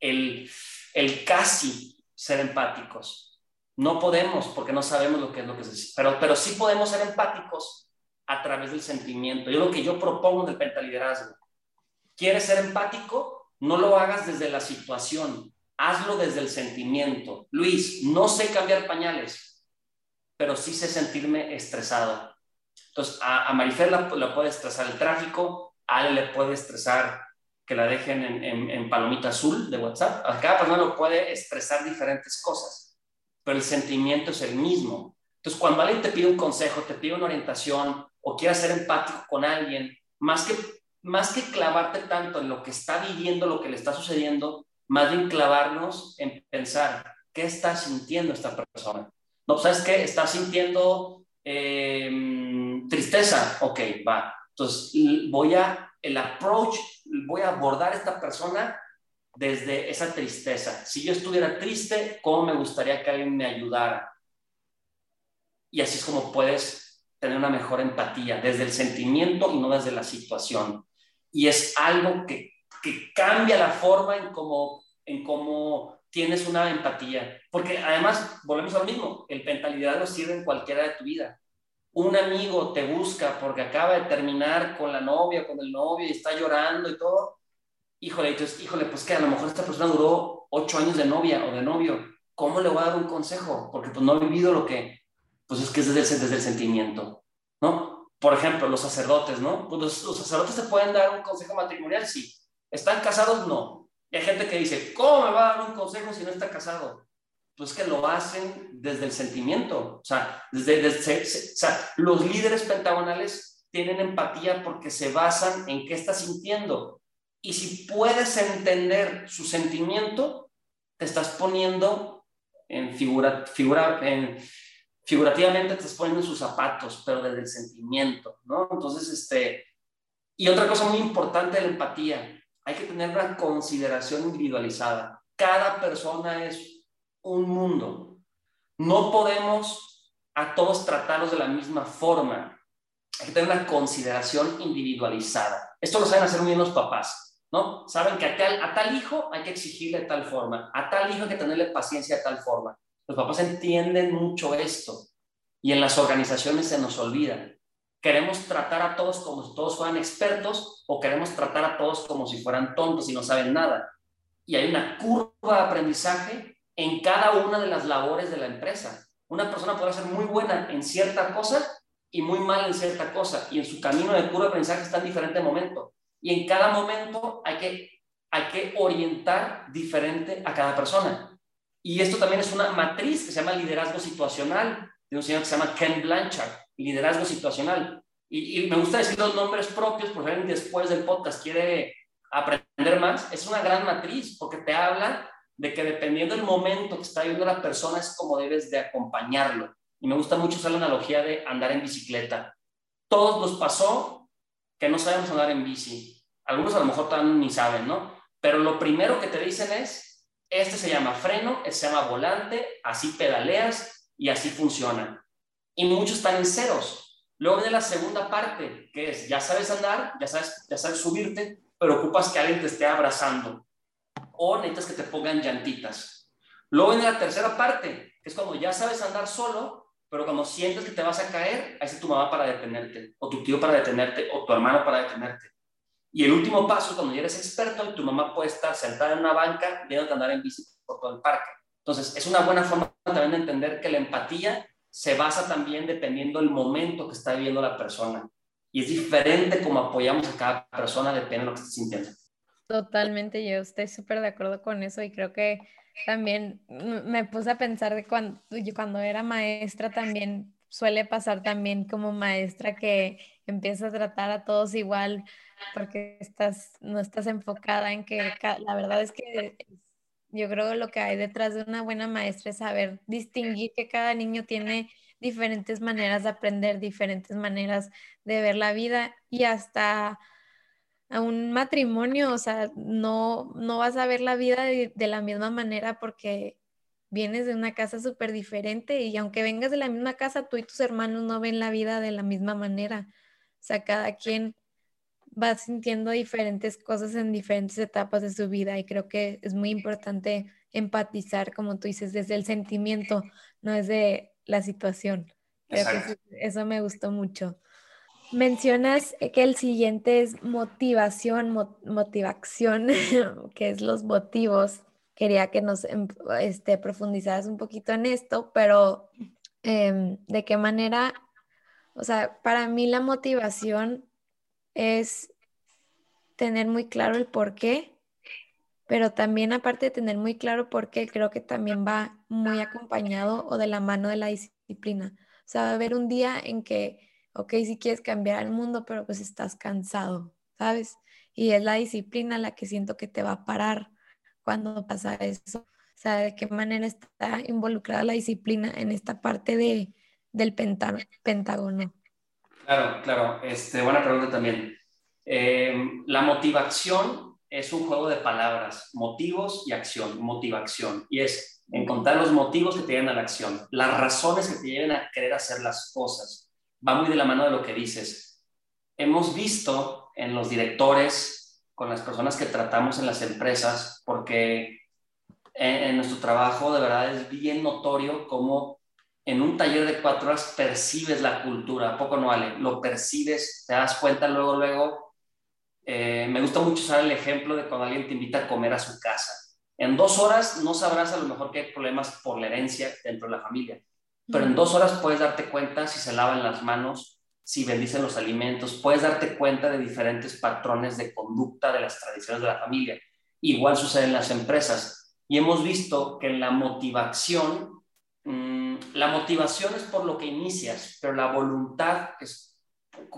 el, el casi ser empáticos. No podemos porque no sabemos lo que es lo que se pero, pero sí podemos ser empáticos a través del sentimiento. Yo lo que yo propongo del pentaliderazgo. ¿Quieres ser empático? No lo hagas desde la situación, hazlo desde el sentimiento. Luis, no sé cambiar pañales, pero sí sé sentirme estresado. Entonces, a, a Marifer la, puede estresar el tráfico, a Ale le puede estresar que la dejen en, en, palomita azul de WhatsApp. A cada persona lo puede estresar diferentes cosas, pero el sentimiento es el mismo. Entonces, cuando alguien te pide un consejo, te pide una orientación o quiere ser empático con alguien, más que, más que clavarte tanto en lo que está viviendo, lo que le está sucediendo, más bien clavarnos en pensar, ¿qué está sintiendo esta persona? No, ¿sabes qué? Está sintiendo em, tristeza. Ok, va. Entonces, voy a, el approach, voy a abordar a esta persona desde esa tristeza. Si yo estuviera triste, ¿cómo me gustaría que alguien me ayudara? Y así es como puedes tener una mejor empatía, desde el sentimiento y no desde la situación. Y es algo que que cambia la forma en cómo, en cómo tienes una empatía. Porque además, volvemos a lo mismo, el mentalidad no sirve en cualquiera de tu vida. Un amigo te busca porque acaba de terminar con la novia, con el novio y está llorando y todo. Híjole, entonces, híjole, pues que a lo mejor esta persona duró ocho años de novia o de novio. ¿Cómo le voy a dar un consejo? Porque pues no ha vivido lo que, pues es que es desde, desde el sentimiento, ¿no? Por ejemplo, los sacerdotes, ¿no? Pues los, los sacerdotes te pueden dar un consejo matrimonial, sí, ¿Están casados? No. hay gente que dice, ¿cómo me va a dar un consejo si no está casado? Pues que lo hacen desde el sentimiento. O sea, desde, los líderes pentagonales tienen empatía porque se basan en qué está sintiendo. Y si puedes entender su sentimiento, te estás poniendo en figura, figura en, figurativamente te estás poniendo en sus zapatos, pero desde el sentimiento, ¿no? Entonces, este, y otra cosa muy importante de la empatía, hay que tener una consideración individualizada. Cada persona es un mundo. No podemos a todos tratarlos de la misma forma. Hay que tener una consideración individualizada. Esto lo saben hacer muy bien los papás, ¿no? Saben que a tal, a tal hijo hay que exigirle de tal forma, a tal hijo hay que tenerle paciencia de tal forma. Los papás entienden mucho esto y en las organizaciones se nos olvida. ¿Queremos tratar a todos como si todos fueran expertos o queremos tratar a todos como si fueran tontos y no saben nada? Y hay una curva de aprendizaje en cada una de las labores de la empresa. Una persona puede ser muy buena en cierta cosa y muy mal en cierta cosa, y en su camino de curva de aprendizaje está en diferente momento. Y en cada momento hay que, hay que orientar diferente a cada persona. Y esto también es una matriz que se llama liderazgo situacional, de un señor que se llama Ken Blanchard liderazgo situacional. Y, me gusta decir los nombres propios, porque alguien después del podcast quiere aprender más. Es una gran matriz, porque te habla de que dependiendo del momento que está viviendo la persona es como debes de acompañarlo. Y me gusta mucho usar la analogía de andar en bicicleta. Todos nos pasó que no sabemos andar en bici. Algunos a lo mejor también ni saben, ¿no? Pero lo primero que te dicen es, este se llama freno, este se llama volante, así pedaleas y así funciona y muchos están en ceros. Luego viene la segunda parte, que es, ya sabes andar, ya sabes, ya sabes subirte, pero ocupas que alguien te esté abrazando o necesitas que te pongan llantitas. Luego viene la tercera parte, que es cuando ya sabes andar solo, pero cuando sientes que te vas a caer, ahí está tu mamá para detenerte, o tu tío para detenerte, o tu hermano para detenerte. Y el último paso, cuando ya eres experto, tu mamá puede estar sentada en una banca viendo andar en bici por todo el parque. Entonces, es una buena forma también de entender que la empatía se basa también dependiendo del momento que está viviendo la persona. Y es diferente como apoyamos a cada persona, depende de lo que esté sintiendo. Totalmente, yo estoy súper de acuerdo con eso y creo que también me puse a pensar de cuando, yo cuando era maestra también suele pasar también como maestra que empieza a tratar a todos igual porque estás, no estás enfocada en que la verdad es que yo creo lo que hay detrás de una buena maestra es saber distinguir que cada niño tiene diferentes maneras de aprender, diferentes maneras de ver la vida y hasta a un matrimonio, o sea, no, no vas a ver la vida de, la misma manera porque vienes de una casa súper diferente y aunque vengas de la misma casa, tú y tus hermanos no ven la vida de la misma manera. O sea, cada quien va sintiendo diferentes cosas en diferentes etapas de su vida y creo que es muy importante empatizar, como tú dices, desde el sentimiento, no desde la situación. eso me gustó mucho. Mencionas que el siguiente es motivación, motivación, que es los motivos. Quería que nos em, este, profundizaras un poquito en esto, pero em, de qué manera, o sea, para mí la motivación es tener muy claro el por qué, pero también aparte de tener muy claro por qué, creo que también va muy acompañado o de la mano de la disciplina. O sea, va a haber un día en que, ok, si quieres cambiar el mundo, pero pues estás cansado, ¿sabes? Y es la disciplina la que siento que te va a parar cuando pasa eso. O sea, de qué manera está involucrada la disciplina en esta parte de, del pentágono. Claro, claro. Este, buena pregunta también. Eh, la motivación es un juego de palabras, motivos y acción, motivación. Y es encontrar los motivos que te lleven a la acción, las razones que te lleven a querer hacer las cosas. Va muy de la mano de lo que dices. Hemos visto en los directores, con las personas que tratamos en las empresas, porque en, en nuestro trabajo de verdad es bien notorio cómo en un taller de cuatro horas percibes la cultura, poco no vale, lo percibes, te das cuenta luego, luego. Eh, me gusta mucho usar el ejemplo de cuando alguien te invita a comer a su casa. En dos horas no sabrás a lo mejor que hay problemas por la herencia dentro de la familia, pero en dos horas puedes darte cuenta si se lavan las manos, si bendicen los alimentos, puedes darte cuenta de diferentes patrones de conducta de las tradiciones de la familia. Igual sucede en las empresas. Y hemos visto que la motivación Mm, la motivación es por lo que inicias, pero la voluntad es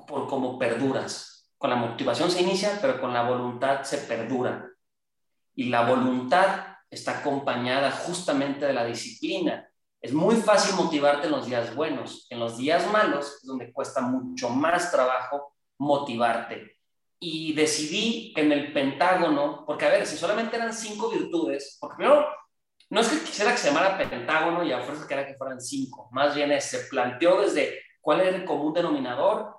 por cómo perduras. Con la motivación se inicia, pero con la voluntad se perdura. Y la voluntad está acompañada justamente de la disciplina. Es muy fácil motivarte en los días buenos. En los días malos es donde cuesta mucho más trabajo motivarte. Y decidí en el Pentágono, porque a ver, si solamente eran cinco virtudes, porque primero no es que quisiera que se llamara pentágono y a fuerza quería que fueran cinco, más bien se planteó desde cuál era el común denominador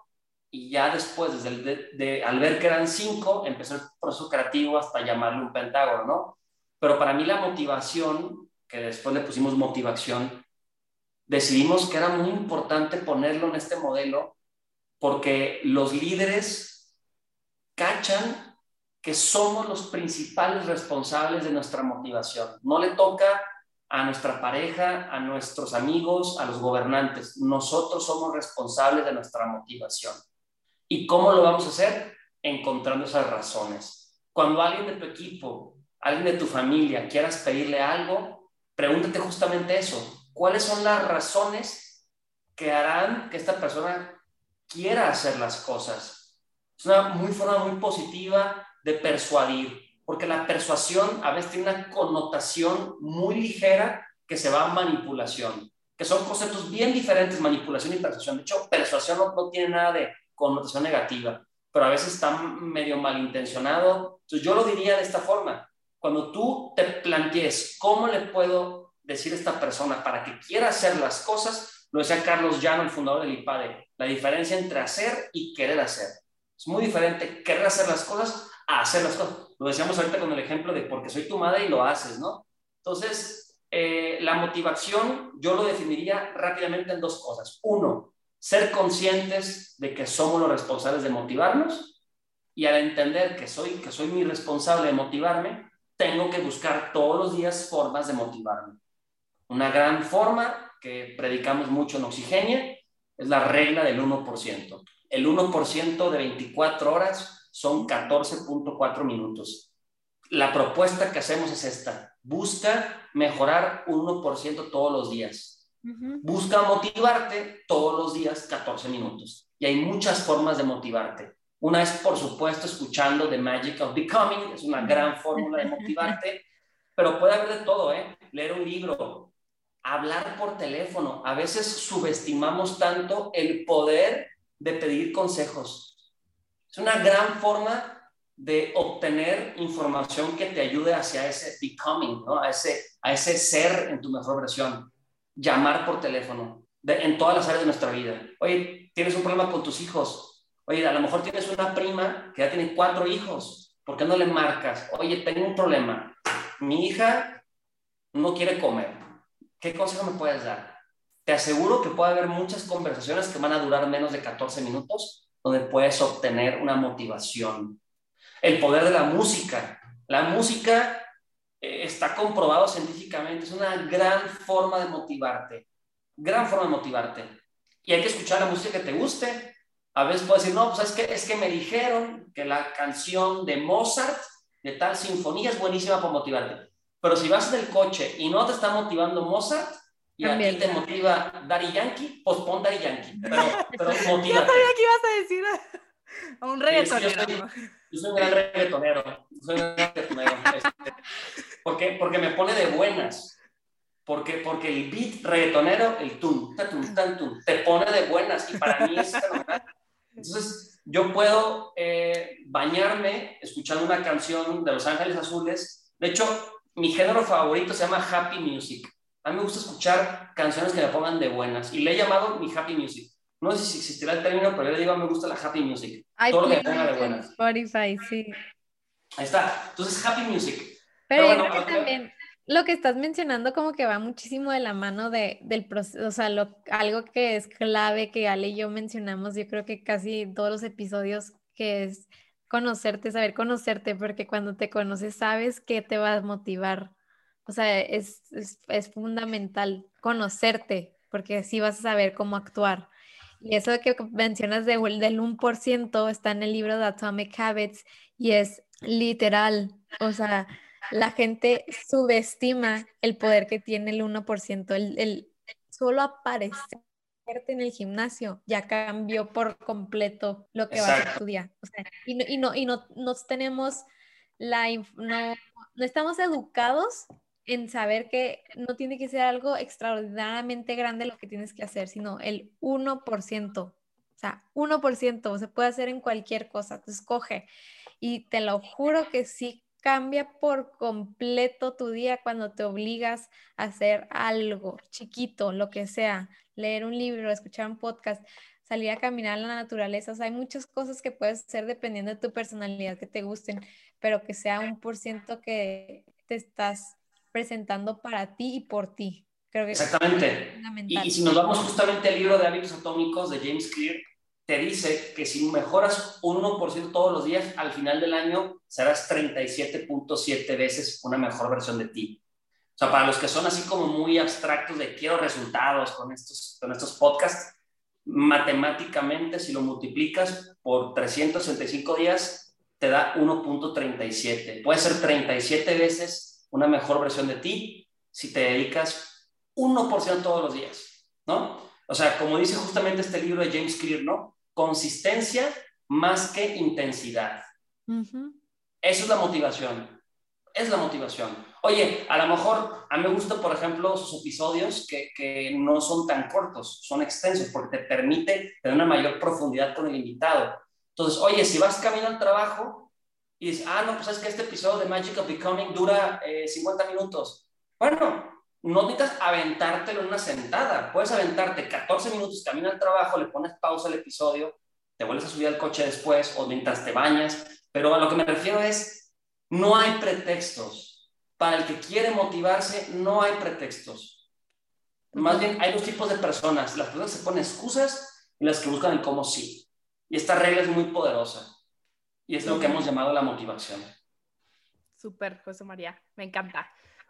y ya después, desde el de, al ver que eran cinco, empezó el proceso creativo hasta llamarlo un pentágono, ¿no? Pero para mí la motivación, que después le pusimos motivación, decidimos que era muy importante ponerlo en este modelo porque los líderes cachan que somos los principales responsables de nuestra motivación. No le toca a nuestra pareja, a nuestros amigos, a los gobernantes. Nosotros somos responsables de nuestra motivación. ¿Y cómo lo vamos a hacer? Encontrando esas razones. Cuando alguien de tu equipo, alguien de tu familia quieras pedirle algo, pregúntate justamente eso. ¿Cuáles son las razones que harán que esta persona quiera hacer las cosas? Es una muy forma muy positiva de persuadir, porque la persuasión a veces tiene una connotación muy ligera que se va a manipulación, que son conceptos bien diferentes, manipulación y persuasión. De hecho, persuasión no, tiene nada de connotación negativa, pero a veces está medio malintencionado. Entonces yo lo diría de esta forma, cuando tú te plantees cómo le puedo decir a esta persona para que quiera hacer las cosas, lo decía Carlos Llano, el fundador del IPADE, la diferencia entre hacer y querer hacer. Es muy diferente querer hacer las cosas a hacer las cosas. Lo decíamos ahorita con el ejemplo de porque soy tu madre y lo haces, ¿no? Entonces, eh, la motivación yo lo definiría rápidamente en dos cosas. Uno, ser conscientes de que somos los responsables de motivarnos y al entender que soy, que soy mi responsable de motivarme, tengo que buscar todos los días formas de motivarme. Una gran forma que predicamos mucho en Oxigenia es la regla del 1%. El 1% de 24 horas son 14.4 minutos. La propuesta que hacemos es esta. Busca mejorar 1% todos los días. Busca motivarte todos los días 14 minutos. Y hay muchas formas de motivarte. Una es, por supuesto, escuchando The Magic of Becoming, es una gran fórmula de motivarte, pero puede haber de todo, ¿eh? Leer un libro, hablar por teléfono. A veces subestimamos tanto el poder de pedir consejos. Es una gran forma de obtener información que te ayude hacia ese becoming, ¿no? a, ese, a ese ser en tu mejor versión. Llamar por teléfono, en todas las áreas de nuestra vida. Oye, tienes un problema con tus hijos. Oye, a lo mejor tienes una prima que ya tiene cuatro hijos. ¿Por qué no le marcas? Oye, tengo un problema. Mi hija no quiere comer. ¿Qué consejo me puedes dar? Te aseguro que puede haber muchas conversaciones que van a durar menos de 14 minutos, donde puedes obtener una motivación. El poder de la música. La música eh, está comprobado científicamente, es una gran forma de motivarte gran forma de motivarte. Y hay que escuchar la música que te guste. A veces puedes decir, no, pues es que, es que me dijeron que la canción de Mozart, de tal sinfonía, es buenísima para motivarte. Pero si vas en el coche y no te está motivando Mozart, y a ti te motiva Daddy Yankee, pues pon Daddy Yankee. Pero, pero motívate. Yo sabía que ibas a decir a un reggaetonero. yo, soy, un gran reggaetonero. Soy un gran reggaetonero. Este, porque, porque me pone de buenas. Porque, porque el beat reggaetonero, el tum, tatum, tantum, te pone de buenas y para mí es fenomenal. Entonces, yo puedo eh, bañarme escuchando una canción de Los Ángeles Azules. De hecho, mi género favorito se llama Happy Music. A mí me gusta escuchar canciones que me pongan de buenas y le he llamado mi Happy Music. No sé si existirá el término, pero yo le digo me gusta la Happy Music. Todo lo que ponga de buenas. Spotify, sí. Ahí está. Entonces, Happy Music. Pero, pero bueno, también lo que estás mencionando como que va muchísimo de la mano de, del proceso, o sea, lo, algo que es clave que Ale y yo mencionamos, yo creo que casi todos los episodios, que es conocerte, saber conocerte, porque cuando te conoces sabes qué te va a motivar. O sea, es, es, fundamental conocerte, porque así vas a saber cómo actuar. Y eso que mencionas de, del 1% está en el libro de Atomic Habits y es literal. O sea, la gente subestima el poder que tiene el 1%, el, el solo aparecerte en el gimnasio ya cambió por completo lo que va a ser tu día. y no, y no, y no, tenemos la, no, no estamos educados en saber que no tiene que ser algo extraordinariamente grande lo que tienes que hacer, sino el 1%. O sea, 1% se puede hacer en cualquier cosa, te escoge. Y te lo juro que sí cambia por completo tu día cuando te obligas a hacer algo chiquito, lo que sea, leer un libro, escuchar un podcast, salir a caminar en la naturaleza. O sea, hay muchas cosas que puedes hacer dependiendo de tu personalidad que te gusten, pero que sea un por ciento que te estás presentando para ti y por ti. Creo que Exactamente. y, y, si nos vamos justamente al libro de hábitos atómicos de James Clear, te dice que si mejoras un 1% todos los días, al final del año serás 37.7 veces una mejor versión de ti. O sea, para los que son así como muy abstractos de quiero resultados con estos, con estos podcasts, matemáticamente si lo multiplicas por 365 días, te da 1.37. Puede ser 37 veces una mejor versión de ti si te dedicas 1% todos los días, ¿no? O sea, como dice justamente este libro de James Clear, ¿no? Consistencia más que intensidad. Eso es la motivación. Es la motivación. Oye, a lo mejor a mí me gustan, por ejemplo, sus episodios que, que, no son tan cortos, son extensos, porque te permite tener una mayor profundidad con el invitado. Entonces, oye, si vas camino al trabajo y dices, ah, no, pues es que este episodio de Magic of Becoming dura 50 eh, minutos. Bueno, no necesitas aventártelo en una sentada. Puedes aventarte 14 minutos camino al trabajo, le pones pausa al episodio, te vuelves a subir al coche después o mientras te bañas. Pero a lo que me refiero es, no hay pretextos. Para el que quiere motivarse, no hay pretextos. Más bien, hay dos tipos de personas. Las personas que se ponen excusas y las que buscan el cómo sí. Y esta regla es muy poderosa. Y es lo que hemos llamado la motivación. Súper, José María. Me encanta.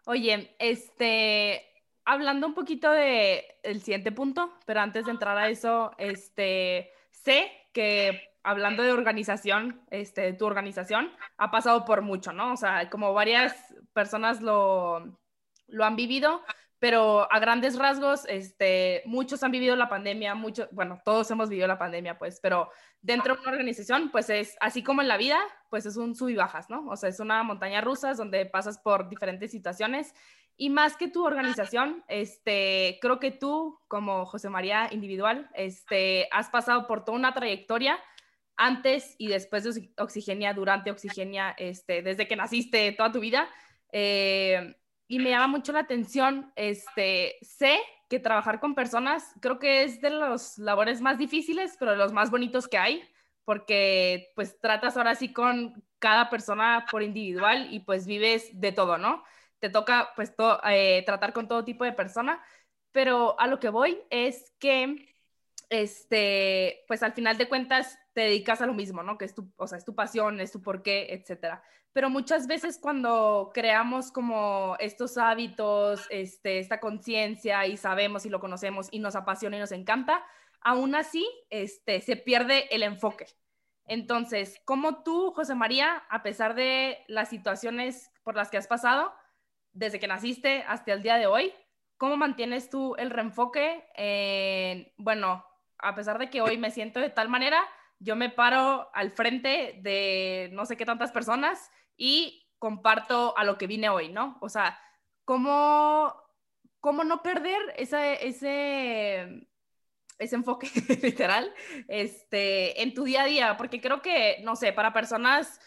Oye, este, hablando un poquito de el siguiente punto, pero antes de entrar a eso, este, sé que hablando de organización, este, tu organización, ha pasado por mucho, ¿no? O sea, como varias personas lo, lo han vivido, pero a grandes rasgos, este, muchos han vivido la pandemia, muchos, bueno, todos hemos vivido la pandemia, pues, pero dentro de una organización, pues es así como en la vida, pues es un sub y bajas, ¿no? O sea, es una montaña rusa donde pasas por diferentes situaciones y más que tu organización, este, creo que tú, como José María individual, este, has pasado por toda una trayectoria antes y después de Oxigenia, durante Oxigenia, este, desde que naciste toda tu vida. Eh, y me llama mucho la atención, este, sé que trabajar con personas creo que es de los labores más difíciles, pero de los más bonitos que hay, porque pues tratas ahora sí con cada persona por individual y pues vives de todo, ¿no? Te toca pues eh, tratar con todo tipo de persona, pero a lo que voy es que, este, pues al final de cuentas te dedicas a lo mismo, ¿no? Que es tu, o sea, es tu pasión, es tu porqué, etcétera. Pero muchas veces cuando creamos como estos hábitos, este, esta conciencia y sabemos y lo conocemos y nos apasiona y nos encanta, aún así este, se pierde el enfoque. Entonces, ¿cómo tú, José María, a pesar de las situaciones por las que has pasado, desde que naciste hasta el día de hoy, cómo mantienes tú el reenfoque? En, bueno, a pesar de que hoy me siento de tal manera, yo me paro al frente de no sé qué tantas personas y comparto a lo que vine hoy, ¿no? O sea, ¿cómo, cómo no perder ese, ese, enfoque literal este, en tu día a día, porque creo que, no sé, para personas,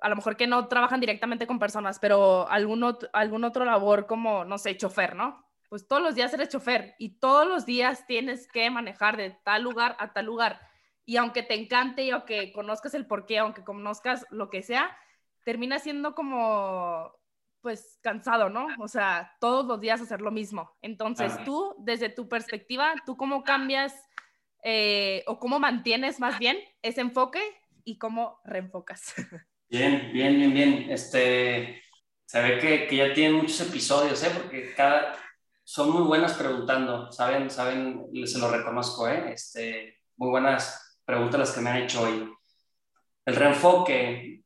a lo mejor que no trabajan directamente con personas, pero algún otro, algún otro labor como, no sé, chofer, ¿no? Pues todos los días eres chofer y todos los días tienes que manejar de tal lugar a tal lugar. Y aunque te encante y aunque conozcas el porqué, aunque conozcas lo que sea, termina siendo como pues cansado, ¿no? O sea, todos los días hacer lo mismo. Entonces, tú, desde tu perspectiva, ¿tú cómo cambias eh, o cómo mantienes más bien ese enfoque y cómo reenfocas? Bien, bien, bien, bien. Este, se ve que, que ya tienen muchos episodios, ¿eh? Porque cada, son muy buenas preguntando, ¿saben? ¿Saben? Se lo reconozco, ¿eh? Este, muy buenas preguntas las que me han hecho hoy. El reenfoque,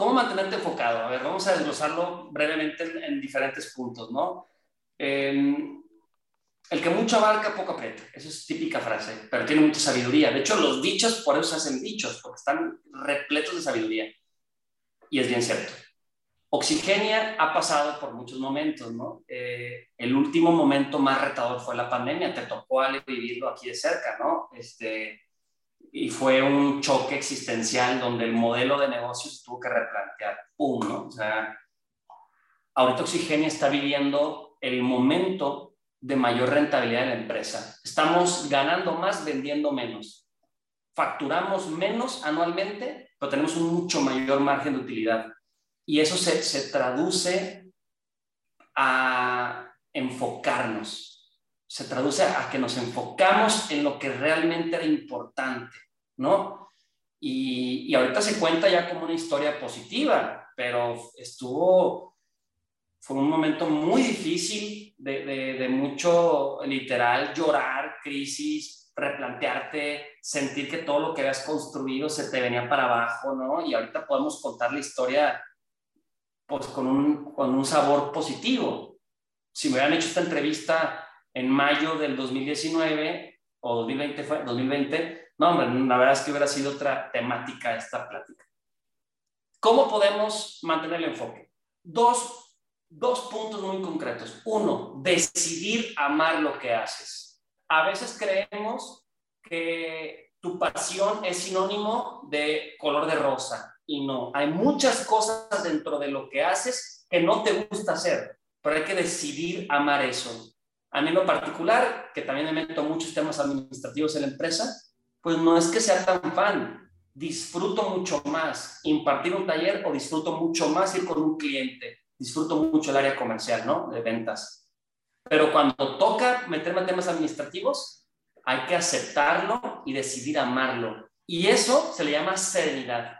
¿Cómo mantenerte enfocado? A ver, vamos a desglosarlo brevemente en, diferentes puntos, ¿no? el que mucho abarca, poco aprieta. Esa es típica frase, pero tiene mucha sabiduría. De hecho, los dichos por eso se hacen dichos, porque están repletos de sabiduría. Y es bien cierto. Oxigenia ha pasado por muchos momentos, ¿no? Eh, el último momento más retador fue la pandemia, te tocó vivirlo aquí de cerca, ¿no? Este, y fue un choque existencial donde el modelo de negocios tuvo que replantear. ¡Pum! ¿no? O sea, ahorita Oxigenia está viviendo el momento de mayor rentabilidad de la empresa. Estamos ganando más vendiendo menos. Facturamos menos anualmente, pero tenemos un mucho mayor margen de utilidad. Y eso se, se traduce a enfocarnos se traduce a que nos enfocamos en lo que realmente era importante, ¿no? Y, y ahorita se cuenta ya como una historia positiva, pero estuvo, fue un momento muy difícil de, de, mucho, literal, llorar, crisis, replantearte, sentir que todo lo que habías construido se te venía para abajo, ¿no? Y ahorita podemos contar la historia pues con un, con un sabor positivo. Si me hubieran hecho esta entrevista en mayo del 2019 o 2020 fue, 2020, no, hombre, la verdad es que hubiera sido otra temática esta plática. ¿Cómo podemos mantener el enfoque? Dos, dos puntos muy concretos. Uno, decidir amar lo que haces. A veces creemos que tu pasión es sinónimo de color de rosa y no. Hay muchas cosas dentro de lo que haces que no te gusta hacer, pero hay que decidir amar eso. A mí en lo particular, que también me meto muchos temas administrativos en la empresa, pues no es que sea tan fan. Disfruto mucho más impartir un taller o disfruto mucho más ir con un cliente. Disfruto mucho el área comercial, ¿no? De ventas. Pero cuando toca meterme en temas administrativos, hay que aceptarlo y decidir amarlo. Y eso se le llama serenidad.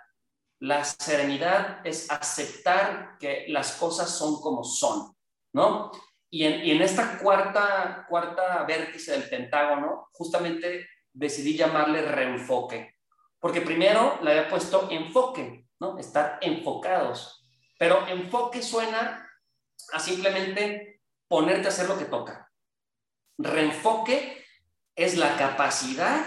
La serenidad es aceptar que las cosas son como son, ¿no? Y en, esta cuarta, cuarta vértice del pentágono, justamente decidí llamarle reenfoque, porque primero le había puesto enfoque, ¿no? Estar enfocados. Pero enfoque suena a simplemente ponerte a hacer lo que toca. Reenfoque es la capacidad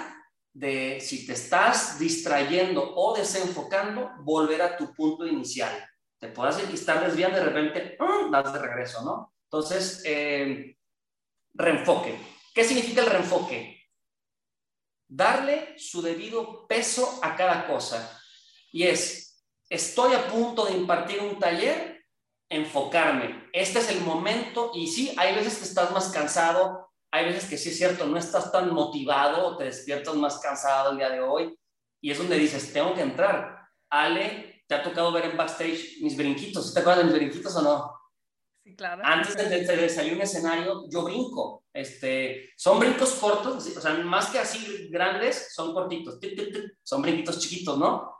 de, si te estás distrayendo o desenfocando, volver a tu punto inicial. Te puedas estar desviando de repente, das de regreso, ¿no? Entonces, eh, reenfoque. ¿Qué significa el reenfoque? darle su debido peso a cada cosa. Y es, estoy a punto de impartir un taller, enfocarme. Este es el momento y sí, hay veces que estás más cansado, hay veces que sí es cierto, no estás tan motivado te despiertas más cansado el día de hoy y es donde dices, tengo que entrar. Ale, ¿te ha tocado ver en backstage mis brinquitos? ¿Te acuerdas de mis brinquitos o no? Sí, claro. Antes de, salir un escenario, yo brinco. Este, son brincos cortos, o sea, más que así grandes, son cortitos. Son brinquitos chiquitos, ¿no?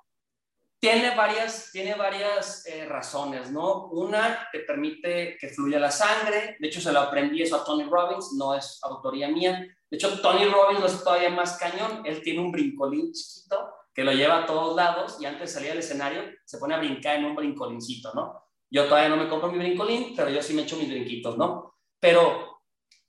Tiene varias, tiene varias eh, razones, ¿no? Una, te permite que fluya la sangre. De hecho, se lo aprendí eso a Tony Robbins, no es autoría mía. De hecho, Tony Robbins lo es todavía más cañón. Él tiene un brincolín chiquito que lo lleva a todos lados y antes de salir al escenario se pone a brincar en un brincolincito, ¿no? Yo todavía no me compro mi brincolín, pero yo sí me echo mis brinquitos, ¿no? Pero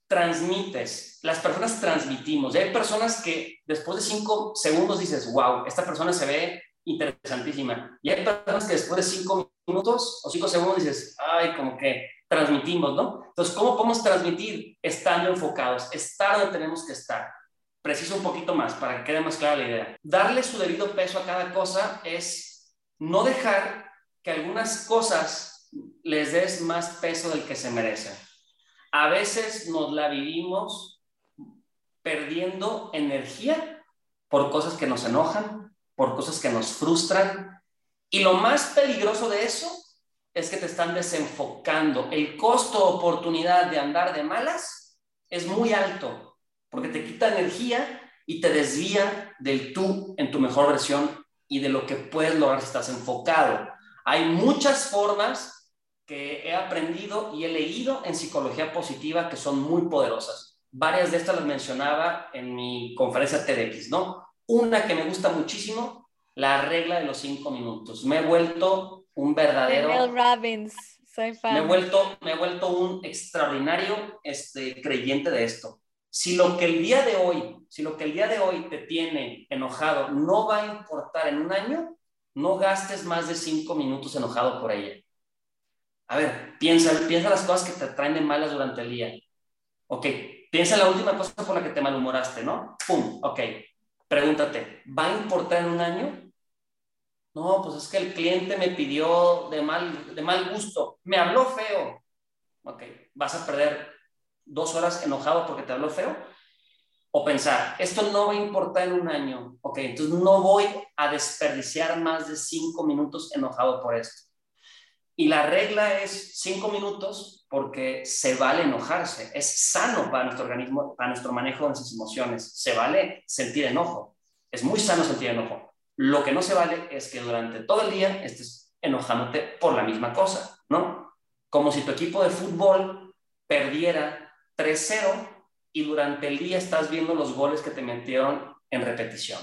transmites, las personas transmitimos. Y hay personas que después de cinco segundos dices, wow, esta persona se ve interesantísima. Y hay personas que después de cinco minutos o cinco segundos dices, ay, como que transmitimos, ¿no? Entonces, ¿cómo podemos transmitir? Estando enfocados, estar donde tenemos que estar. Preciso un poquito más para que quede más clara la idea. Darle su debido peso a cada cosa es no dejar que algunas cosas les des más peso del que se merecen. A veces nos la vivimos perdiendo energía por cosas que nos enojan, por cosas que nos frustran. Y lo más peligroso de eso es que te están desenfocando. El costo oportunidad de andar de malas es muy alto porque te quita energía y te desvía del tú en tu mejor versión y de lo que puedes lograr si estás enfocado. Hay muchas formas que he aprendido y he leído en psicología positiva que son muy poderosas. Varias de estas las mencionaba en mi conferencia TEDx, ¿no? Una que me gusta muchísimo, la regla de los cinco minutos. Me he vuelto un verdadero... Mel Robbins, soy fan. Me he vuelto, me he vuelto un extraordinario este, creyente de esto. Si lo que el día de hoy, si lo que el día de hoy te tiene enojado no va a importar en un año, no gastes más de cinco minutos enojado por ella. A ver, piensa, piensa las cosas que te traen de malas durante el día. Ok, piensa en la última cosa por la que te malhumoraste, ¿no? ¡Pum! Ok, Pregúntate, ¿va a importar en un año? No, pues es que el cliente me pidió de mal, de mal gusto, me habló feo. Ok, ¿vas a perder dos horas enojado porque te habló feo? O pensar, esto no va a importar en un año. Ok, entonces no voy a desperdiciar más de cinco minutos enojado por esto. Y la regla es cinco minutos porque se vale enojarse. Es sano para nuestro organismo, para nuestro manejo de nuestras emociones. Se vale sentir enojo. Es muy sano sentir enojo. Lo que no se vale es que durante todo el día estés enojándote por la misma cosa, ¿no? Como si tu equipo de fútbol perdiera 3-0 y durante el día estás viendo los goles que te metieron en repetición.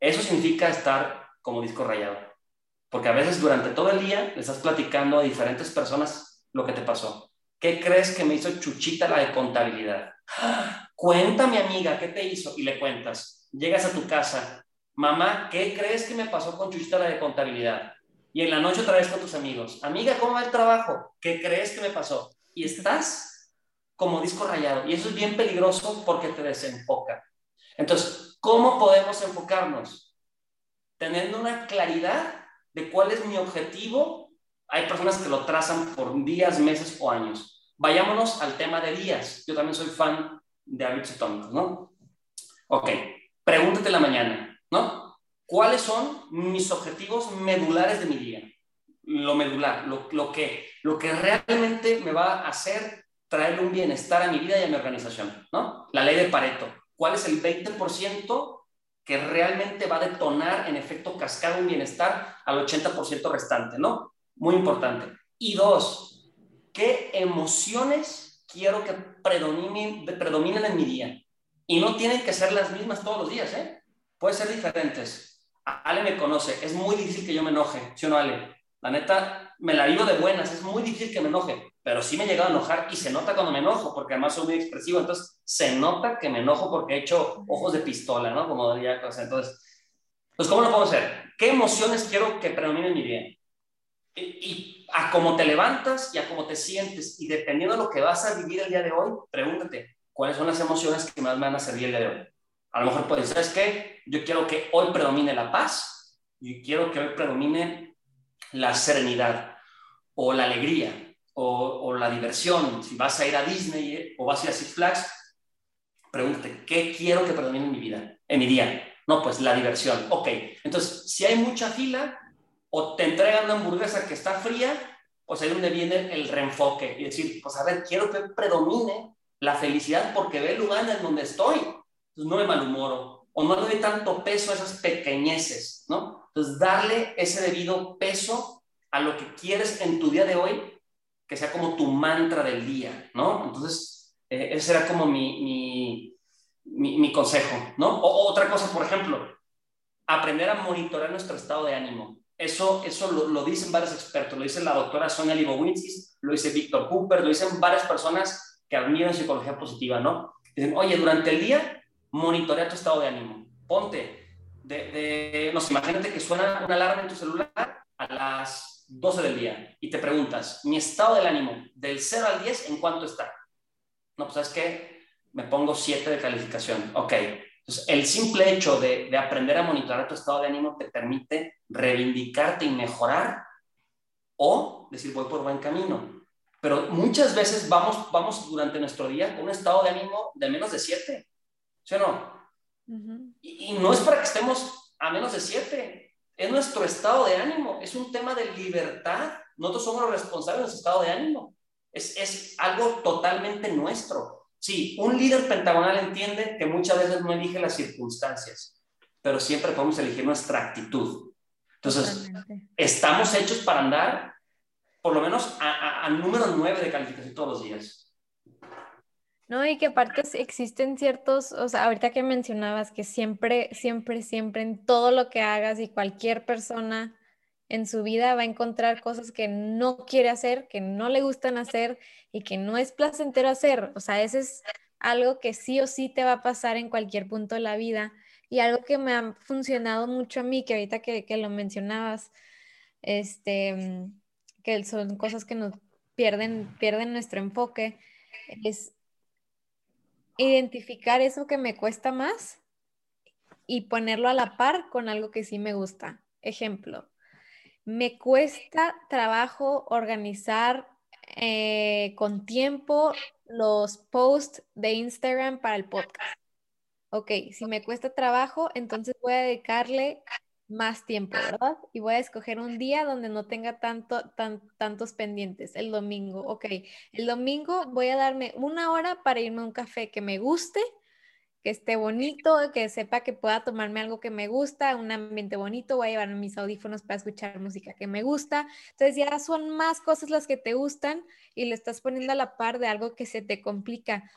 Eso significa estar como disco rayado. Porque a veces durante todo el día le estás platicando a diferentes personas lo que te pasó. ¿Qué crees que me hizo Chuchita la de contabilidad? Cuéntame, amiga, ¿qué te hizo? Y le cuentas. Llegas a tu casa. Mamá, ¿qué crees que me pasó con Chuchita la de contabilidad? Y en la noche otra vez con tus amigos. Amiga, ¿cómo va el trabajo? ¿Qué crees que me pasó? Y estás como disco rayado. Y eso es bien peligroso porque te desenfoca. Entonces, ¿cómo podemos enfocarnos? Teniendo una claridad de cuál es mi objetivo, hay personas que lo trazan por días, meses o años. Vayámonos al tema de días. Yo también soy fan de hábitos atómicos, ¿no? Ok, pregúntate la mañana, ¿no? ¿Cuáles son mis objetivos medulares de mi día? Lo medular, lo, lo, que, lo que realmente me va a hacer traer un bienestar a mi vida y a mi organización, ¿no? La ley de Pareto. ¿Cuál es el 20% que realmente va a detonar en efecto cascada un bienestar al 80% restante, ¿no? Muy importante. Y dos, ¿qué emociones quiero que predominen, en mi día? Y no tienen que ser las mismas todos los días, ¿eh? Pueden ser diferentes. Ale me conoce, es muy difícil que yo me enoje, ¿sí o no, Ale? La neta, me la vivo de buenas, es muy difícil que me enoje pero sí me he llegado a enojar y se nota cuando me enojo, porque además soy muy expresivo, entonces se nota que me enojo porque he hecho ojos de pistola, ¿no? Como diría, entonces, pues ¿cómo lo puedo hacer? ¿Qué emociones quiero que predominen en mi vida? Y, a cómo te levantas y a cómo te sientes, y dependiendo de lo que vas a vivir el día de hoy, pregúntate, ¿cuáles son las emociones que más me van a servir el día de hoy? A lo mejor puedes, ¿sabes qué? Yo quiero que hoy predomine la paz y quiero que hoy predomine la serenidad o la alegría o, la diversión. Si vas a ir a Disney eh, o vas a ir a Six Flags, pregúntate, ¿qué quiero que predomine en mi vida, en mi día? No, pues la diversión. Ok, entonces, si hay mucha fila o te entregan una hamburguesa que está fría, pues ahí donde viene el reenfoque y decir, pues a ver, quiero que predomine la felicidad porque ve el lugar en donde estoy no me malhumoro o no le doy tanto peso a esas pequeñeces, ¿no? Entonces darle ese debido peso a lo que quieres en tu día de hoy, que sea como tu mantra del día, ¿no? Entonces, eh, ese era como mi, mi, consejo, ¿no? O, otra cosa, por ejemplo, aprender a monitorear nuestro estado de ánimo. Eso, eso lo, lo, dicen varios expertos, lo dice la doctora Sonia Libowinski, lo dice Víctor Cooper, lo dicen varias personas que admiran psicología positiva, ¿no? Dicen, oye, durante el día monitorea tu estado de ánimo. Ponte, de, de, no imagínate que suena una alarma en tu celular a las 12 del día y te preguntas, mi estado del ánimo del 0 al 10, ¿en cuánto está? No, pues sabes qué, me pongo 7 de calificación. Ok, entonces el simple hecho de, de aprender a monitorear tu estado de ánimo te permite reivindicarte y mejorar o decir, voy por buen camino. Pero muchas veces vamos, vamos durante nuestro día con un estado de ánimo de menos de 7 ¿Sí o no? y, no es para que estemos a menos de siete, es nuestro estado de ánimo, es un tema de libertad. Nosotros somos los responsables de nuestro estado de ánimo. Es, es algo totalmente nuestro. Sí, un líder pentagonal entiende que muchas veces no elige las circunstancias, pero siempre podemos elegir nuestra actitud. Entonces, estamos hechos para andar por lo menos a, a número 9 de calificación todos los días. No, y que aparte existen ciertos, o sea, ahorita que mencionabas que siempre, siempre, siempre en todo lo que hagas y cualquier persona en su vida va a encontrar cosas que no quiere hacer, que no le gustan hacer y que no es placentero hacer. O sea, ese es algo que sí o sí te va a pasar en cualquier punto de la vida. Y algo que me ha funcionado mucho a mí, que ahorita que, que lo mencionabas, este, que son cosas que nos pierden, pierden nuestro enfoque, es identificar eso que me cuesta más y ponerlo a la par con algo que sí me gusta. Ejemplo, me cuesta trabajo organizar eh, con tiempo los posts de Instagram para el podcast. Ok, si me cuesta trabajo, entonces voy a dedicarle más tiempo, ¿verdad? Y voy a escoger un día donde no tenga tanto, tan, tantos pendientes, el domingo. Ok, el domingo voy a darme una hora para irme a un café que me guste, que esté bonito, que sepa que pueda tomarme algo que me gusta, un ambiente bonito, voy a llevarme mis audífonos para escuchar música que me gusta. Entonces ya son más cosas las que te gustan y le estás poniendo a la par de algo que se te complica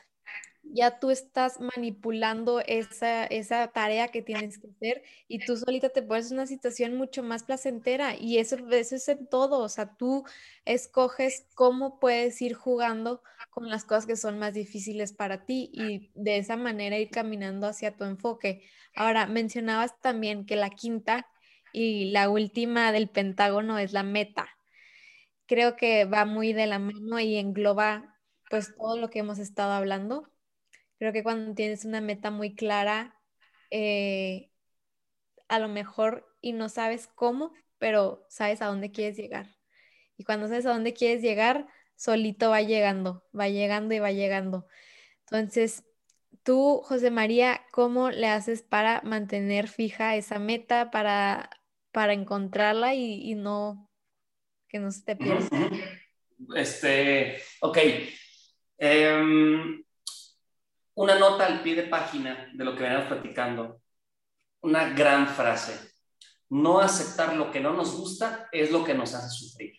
ya tú estás manipulando esa, esa tarea que tienes que hacer y tú solita te pones una situación mucho más placentera y eso, eso es en todo, o sea, tú escoges cómo puedes ir jugando con las cosas que son más difíciles para ti y de esa manera ir caminando hacia tu enfoque. Ahora, mencionabas también que la quinta y la última del Pentágono es la meta. Creo que va muy de la mano y engloba pues todo lo que hemos estado hablando Creo que cuando tienes una meta muy clara, eh, a lo mejor y no sabes cómo, pero sabes a dónde quieres llegar. Y cuando sabes a dónde quieres llegar, solito va llegando, va llegando y va llegando. Entonces, tú, José María, ¿cómo le haces para mantener fija esa meta, para, para encontrarla y, no que no se te pierda? Este, ok. Em, una nota al pie de página de lo que venimos platicando. Una gran frase. No aceptar lo que no nos gusta es lo que nos hace sufrir.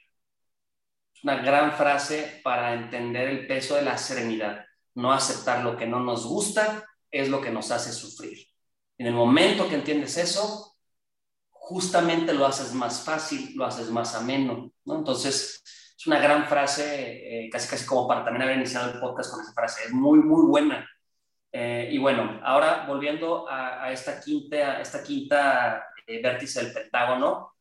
Una gran frase para entender el peso de la serenidad. No aceptar lo que no nos gusta es lo que nos hace sufrir. En el momento que entiendes eso, justamente lo haces más fácil, lo haces más ameno. ¿no? Entonces, es una gran frase, eh, casi casi como para también haber iniciado el podcast con esa frase. Es muy, muy buena. Eh, y bueno, ahora volviendo a, esta quinta, esta quinta eh, vértice del Pentágono,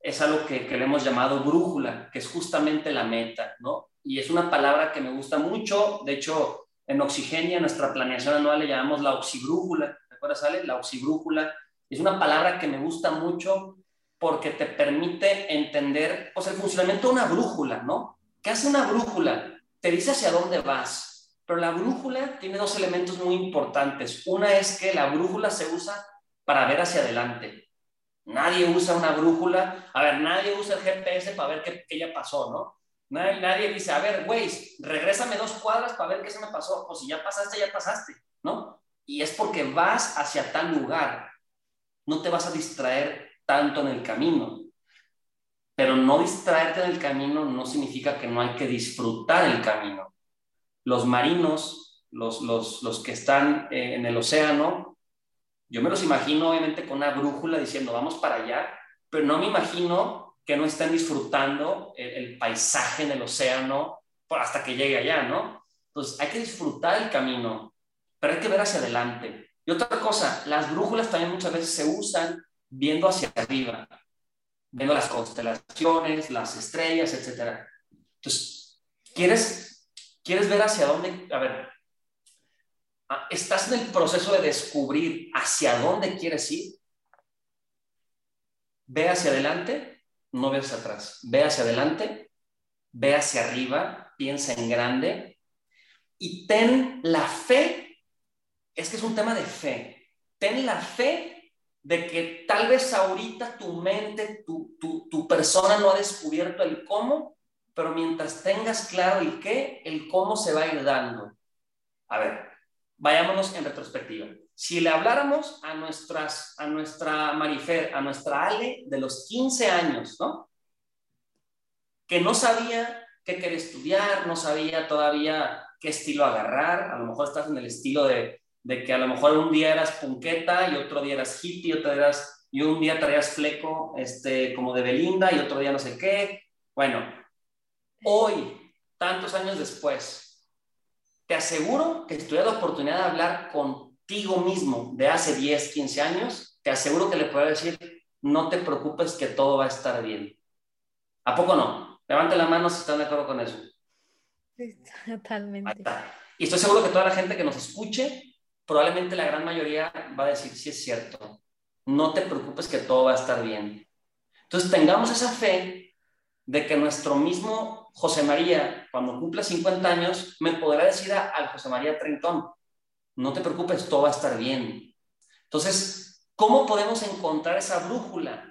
es algo que, le hemos llamado brújula, que es justamente la meta, ¿no? Y es una palabra que me gusta mucho, de hecho, en Oxigenia, nuestra planeación anual le llamamos la oxibrújula, ahora sale, la oxibrújula. Es una palabra que me gusta mucho porque te permite entender pues, el funcionamiento de una brújula, ¿no? ¿Qué hace una brújula? Te dice hacia dónde vas, pero la brújula tiene dos elementos muy importantes. Una es que la brújula se usa para ver hacia adelante. Nadie usa una brújula, a ver, nadie usa el GPS para ver qué, qué ya pasó, ¿no? Nadie, nadie dice, a ver, güey, regrésame dos cuadras para ver qué se me pasó. O si ya pasaste, ya pasaste, ¿no? Y es porque vas hacia tal lugar. No te vas a distraer tanto en el camino. Pero no distraerte en el camino no significa que no hay que disfrutar el camino. Los marinos, los, los, los que están eh, en el océano, yo me los imagino obviamente con una brújula diciendo vamos para allá, pero no me imagino que no estén disfrutando el, el paisaje en el océano hasta que llegue allá, ¿no? Entonces hay que disfrutar el camino, pero hay que ver hacia adelante. Y otra cosa, las brújulas también muchas veces se usan viendo hacia arriba, viendo las constelaciones, las estrellas, etc. Entonces, ¿quieres, ¿quieres ver hacia dónde? A ver, ah, ¿estás en el proceso de descubrir hacia dónde quieres ir? Ve hacia adelante, no ve hacia atrás. Ve hacia adelante, ve hacia arriba, piensa en grande y ten la fe. Es que es un tema de fe. Ten la fe de que tal vez ahorita tu mente, tu, tu, persona no ha descubierto el cómo, pero mientras tengas claro el qué, el cómo se va a ir dando. A ver, vayámonos en retrospectiva. Si le habláramos a, nuestras, a nuestra Marifer, a nuestra Ale de los 15 años, ¿no? Que no sabía qué quería estudiar, no sabía todavía qué estilo agarrar, a lo mejor estás en el estilo de de que a lo mejor un día eras punqueta y otro día eras hippie, otro día eras, y un día traías fleco este, como de Belinda y otro día no sé qué. Bueno, hoy, tantos años después, te aseguro que si tuviera la oportunidad de hablar contigo mismo de hace 10, 15 años, te aseguro que le puedo decir, no te preocupes que todo va a estar bien. ¿A poco no? Levante la mano si están de acuerdo con eso. totalmente. Y estoy seguro que toda la gente que nos escuche probablemente la gran mayoría va a decir, sí es cierto, no te preocupes que todo va a estar bien. Entonces tengamos esa fe de que nuestro mismo José María, cuando cumpla 50 años, me podrá decir al José María Trentón, no te preocupes, todo va a estar bien. Entonces, ¿cómo podemos encontrar esa brújula?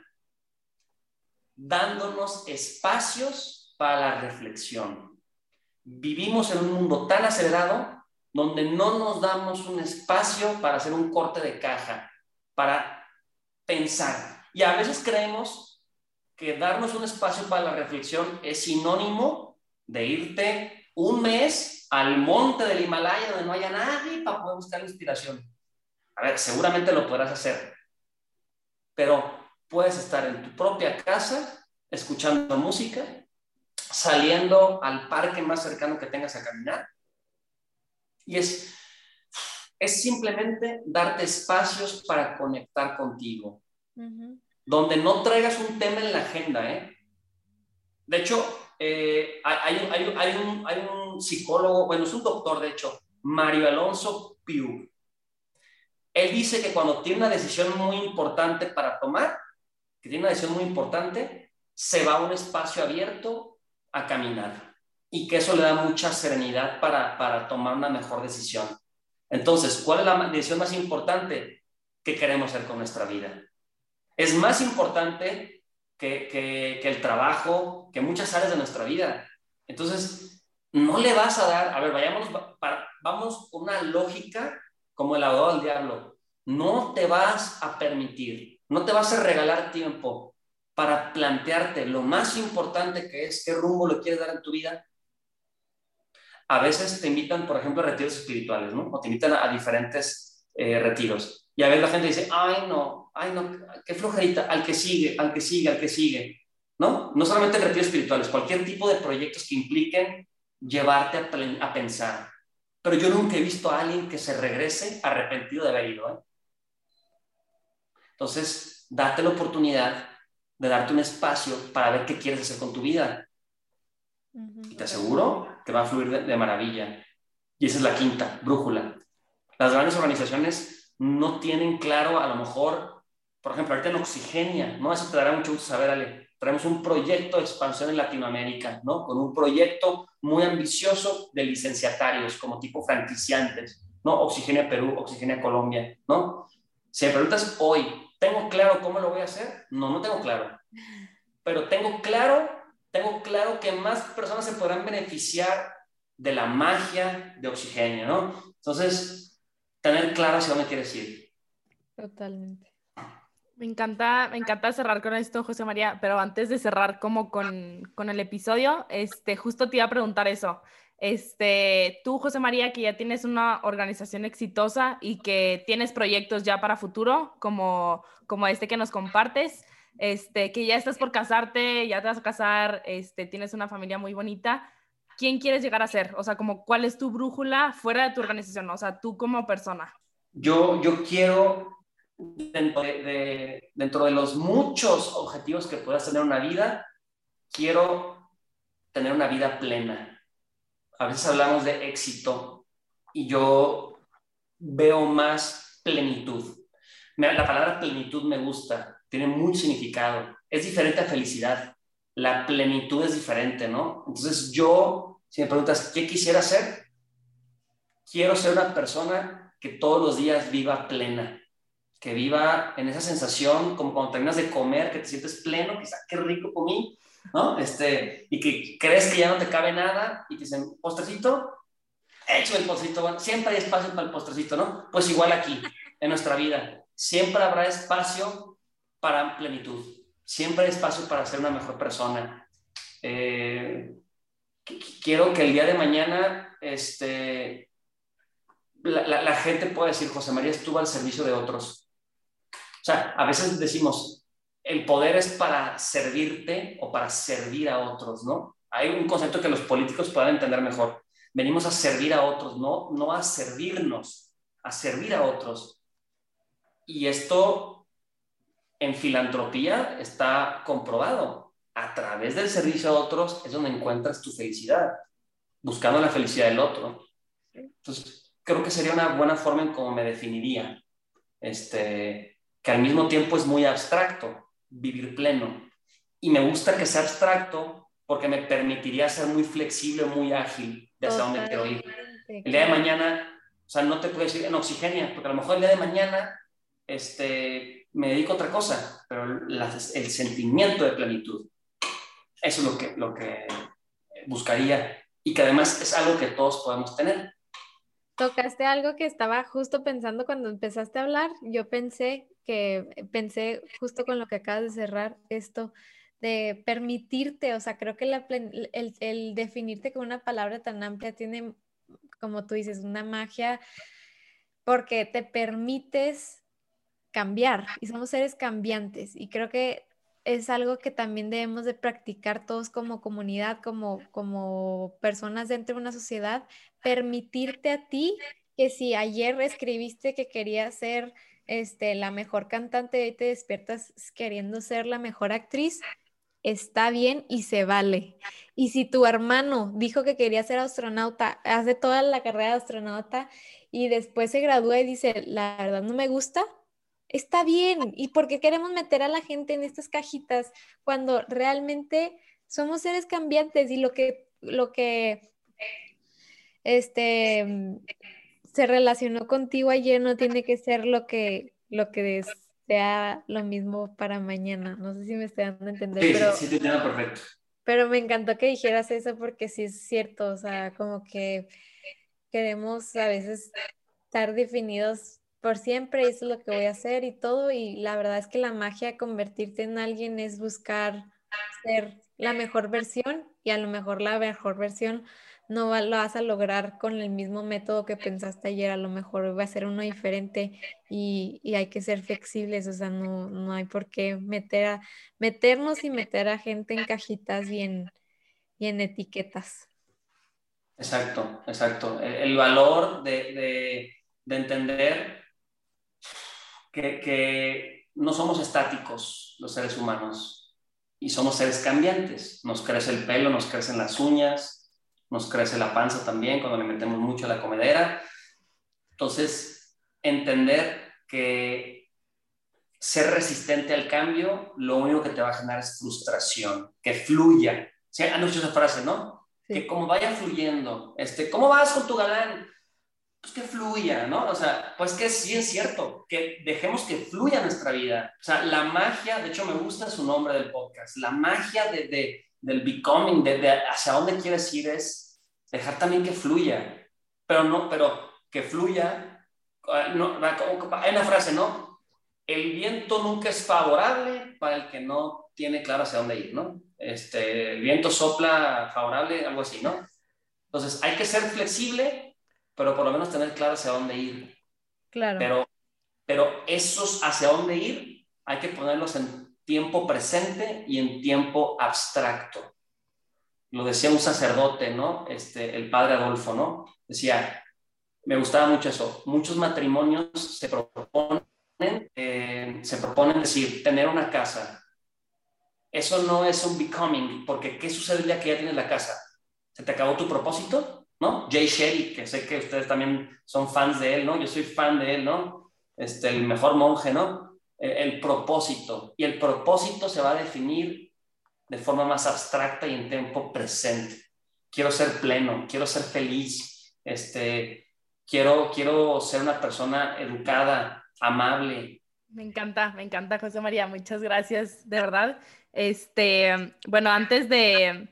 Dándonos espacios para la reflexión. Vivimos en un mundo tan acelerado donde no nos damos un espacio para hacer un corte de caja, para pensar. Y a veces creemos que darnos un espacio para la reflexión es sinónimo de irte un mes al monte del Himalaya donde no haya nadie para poder buscar inspiración. A ver, seguramente lo podrás hacer, pero puedes estar en tu propia casa escuchando música, saliendo al parque más cercano que tengas a caminar y es, es simplemente darte espacios para conectar contigo, donde no traigas un tema en la agenda. ¿eh? De hecho, eh, hay, hay, hay, un, hay, un, psicólogo, bueno, es un doctor, de hecho, Mario Alonso Piu. Él dice que cuando tiene una decisión muy importante para tomar, que tiene una decisión muy importante, se va a un espacio abierto a caminar y que eso le da mucha serenidad para, para tomar una mejor decisión. Entonces, ¿cuál es la decisión más importante que queremos hacer con nuestra vida? Es más importante que, que, el trabajo, que muchas áreas de nuestra vida. Entonces, no le vas a dar, a ver, vayamos, vamos con una lógica como el abogado del diablo. No te vas a permitir, no te vas a regalar tiempo para plantearte lo más importante que es qué rumbo le quieres dar en tu vida a veces te invitan, por ejemplo, a retiros espirituales, ¿no? O te invitan a, diferentes eh, retiros. Y a veces la gente dice, ay, no, ay, no, qué flojerita, al que sigue, al que sigue, al que sigue, ¿no? No solamente retiros espirituales, cualquier tipo de proyectos que impliquen llevarte a, a, pensar. Pero yo nunca he visto a alguien que se regrese arrepentido de haber ido, ¿eh? Entonces, date la oportunidad de darte un espacio para ver qué quieres hacer con tu vida. Y te aseguro que va a fluir de, maravilla. Y esa es la quinta, brújula. Las grandes organizaciones no tienen claro a lo mejor, por ejemplo, ahorita en Oxigenia, ¿no? Eso te dará mucho gusto saber, Ale. Traemos un proyecto de expansión en Latinoamérica, ¿no? Con un proyecto muy ambicioso de licenciatarios, como tipo franquiciantes, ¿no? Oxigenia Perú, Oxigenia Colombia, ¿no? Si me preguntas hoy, ¿tengo claro cómo lo voy a hacer? No, no tengo claro. Pero tengo claro, tengo claro que más personas se podrán beneficiar de la magia de Oxigenia, ¿no? Entonces, tener claro hacia dónde quieres ir. Totalmente. Me encanta, me encanta cerrar con esto, José María, pero antes de cerrar como con, con el episodio, este, justo te iba a preguntar eso. Este, tú, José María, que ya tienes una organización exitosa y que tienes proyectos ya para futuro, como, como este que nos compartes, este, que ya estás por casarte, ya te vas a casar, este, tienes una familia muy bonita. ¿Quién quieres llegar a ser? O sea, como, ¿cuál es tu brújula fuera de tu organización? O sea, tú como persona. Yo, yo quiero, dentro de, dentro de los muchos objetivos que puedas tener en una vida, quiero tener una vida plena a veces hablamos de éxito y yo veo más plenitud. La palabra plenitud me gusta, tiene mucho significado. Es diferente a felicidad. La plenitud es diferente, ¿no? Entonces yo, si me preguntas, ¿qué quisiera ser? Quiero ser una persona que todos los días viva plena, que viva en esa sensación como cuando terminas de comer, que te sientes pleno, quizá qué rico comí, ¿no? Este, y que crees que ya no te cabe nada y te dicen, postrecito, hecho el postrecito, siempre hay espacio para el postrecito, ¿no? Pues igual aquí, en nuestra vida, siempre habrá espacio para plenitud, siempre hay espacio para ser una mejor persona. Eh, quiero que el día de mañana, este, la gente pueda decir, José María estuvo al servicio de otros. O sea, a veces decimos, el poder es para servirte o para servir a otros, ¿no? Hay un concepto que los políticos puedan entender mejor. Venimos a servir a otros, no, no a servirnos, a servir a otros. Y esto en filantropía está comprobado. A través del servicio a otros es donde encuentras tu felicidad, buscando la felicidad del otro. Entonces, creo que sería una buena forma en cómo me definiría. Este, que al mismo tiempo es muy abstracto, vivir pleno. Y me gusta que sea abstracto porque me permitiría ser muy flexible, muy ágil de hacia dónde quiero ir. El día de mañana, o sea, no te puedes ir en oxigenia, porque a lo mejor el día de mañana este, me dedico a otra cosa, pero el sentimiento de plenitud, eso es lo que, lo que buscaría y que además es algo que todos podemos tener. Tocaste algo que estaba justo pensando cuando empezaste a hablar. Yo pensé que pensé justo con lo que acabas de cerrar esto de permitirte, o sea, creo que el, el, definirte con una palabra tan amplia tiene, como tú dices, una magia porque te permites cambiar y somos seres cambiantes y creo que es algo que también debemos de practicar todos como comunidad, como, como personas dentro de una sociedad, permitirte a ti que si ayer escribiste que querías ser este, la mejor cantante y te despiertas queriendo ser la mejor actriz, está bien y se vale. Y si tu hermano dijo que quería ser astronauta, hace toda la carrera de astronauta y después se gradúa y dice, la verdad no me gusta, está bien. ¿Y por qué queremos meter a la gente en estas cajitas cuando realmente somos seres cambiantes y lo que, lo que, este, se relacionó contigo ayer no tiene que ser lo que, lo que sea lo mismo para mañana. No sé si me estoy dando a entender. Sí, pero, sí, sí, perfecto. Pero me encantó que dijeras eso porque sí es cierto, o sea, como que queremos a veces estar definidos por siempre, eso es lo que voy a hacer y todo, y la verdad es que la magia de convertirte en alguien es buscar ser la mejor versión y a lo mejor la mejor versión no lo vas a lograr con el mismo método que pensaste ayer, a lo mejor va a ser uno diferente y, hay que ser flexibles, o sea, no, hay por qué meter a, meternos y meter a gente en cajitas y en, etiquetas. Exacto, exacto. El, valor de, entender que, que no somos estáticos los seres humanos y somos seres cambiantes. Nos crece el pelo, nos crecen las uñas, nos crece la panza también cuando le metemos mucho a la comedera. Entonces, entender que ser resistente al cambio, lo único que te va a generar es frustración, que fluya. ¿Sí? Han dicho esa frase, ¿no? Que como vaya fluyendo, este, ¿cómo vas con tu galán? Pues que fluya, ¿no? O sea, pues que sí es cierto, que dejemos que fluya nuestra vida. O sea, la magia, de hecho me gusta su nombre del podcast, la magia de, de del becoming, de, de hacia dónde quieres ir es dejar también que fluya, pero no, pero que fluya, ah, no, hay una frase, ¿no? El viento nunca es favorable para el que no tiene claro hacia dónde ir, ¿no? Este, el viento sopla favorable, algo así, ¿no? Entonces, hay que ser flexible, pero por lo menos tener claro hacia dónde ir. Claro. Pero, pero esos hacia dónde ir hay que ponerlos en tiempo presente y en tiempo abstracto. Lo decía un sacerdote, ¿no? Este, el padre Adolfo, ¿no? Decía, me gustaba mucho eso. Muchos matrimonios se proponen, eh, se proponen decir, tener una casa. Eso no es un becoming, porque ¿qué sucede el día que ya tienes la casa? ¿Se te acabó tu propósito? ¿No? Jay Sherry, que sé que ustedes también son fans de él, ¿no? Yo soy fan de él, ¿no? Este, el mejor monje, ¿no? El, propósito. Y el propósito se va a definir de forma más abstracta y en tiempo presente. Quiero ser pleno, quiero ser feliz, este, quiero, quiero ser una persona educada, amable. Me encanta, me encanta, José María. Muchas gracias, de verdad. Este, bueno, antes de,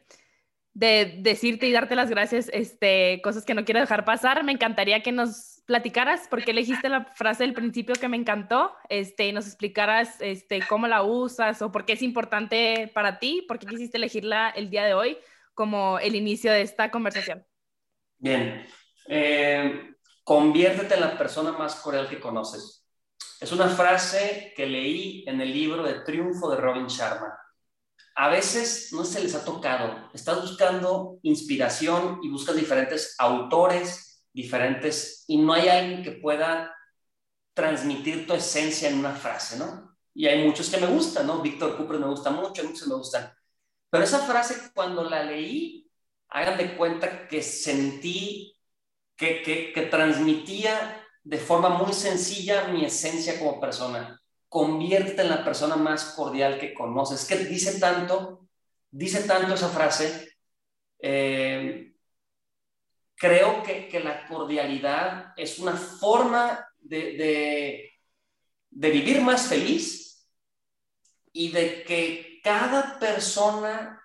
de decirte y darte las gracias, este, cosas que no quiero dejar pasar, me encantaría que nos platicaras por qué elegiste la frase del principio que me encantó, este, y nos explicaras este, cómo la usas o por qué es importante para ti, por qué quisiste elegirla el día de hoy como el inicio de esta conversación. Bien, eh, conviértete en la persona más cordial que conoces. Es una frase que leí en el libro de Triunfo de Robin Sharma. A veces no se les ha tocado, estás buscando inspiración y buscas diferentes autores, diferentes, y no hay alguien que pueda transmitir tu esencia en una frase, ¿no? Y hay muchos que me gustan, ¿no? Víctor Cooper me gusta mucho, muchos me gustan. Pero esa frase cuando la leí, hagan de cuenta que sentí que, transmitía de forma muy sencilla mi esencia como persona. Conviértete en la persona más cordial que conoces. Que dice tanto, dice tanto esa frase. Eh, creo que, la cordialidad es una forma de, de vivir más feliz y de que cada persona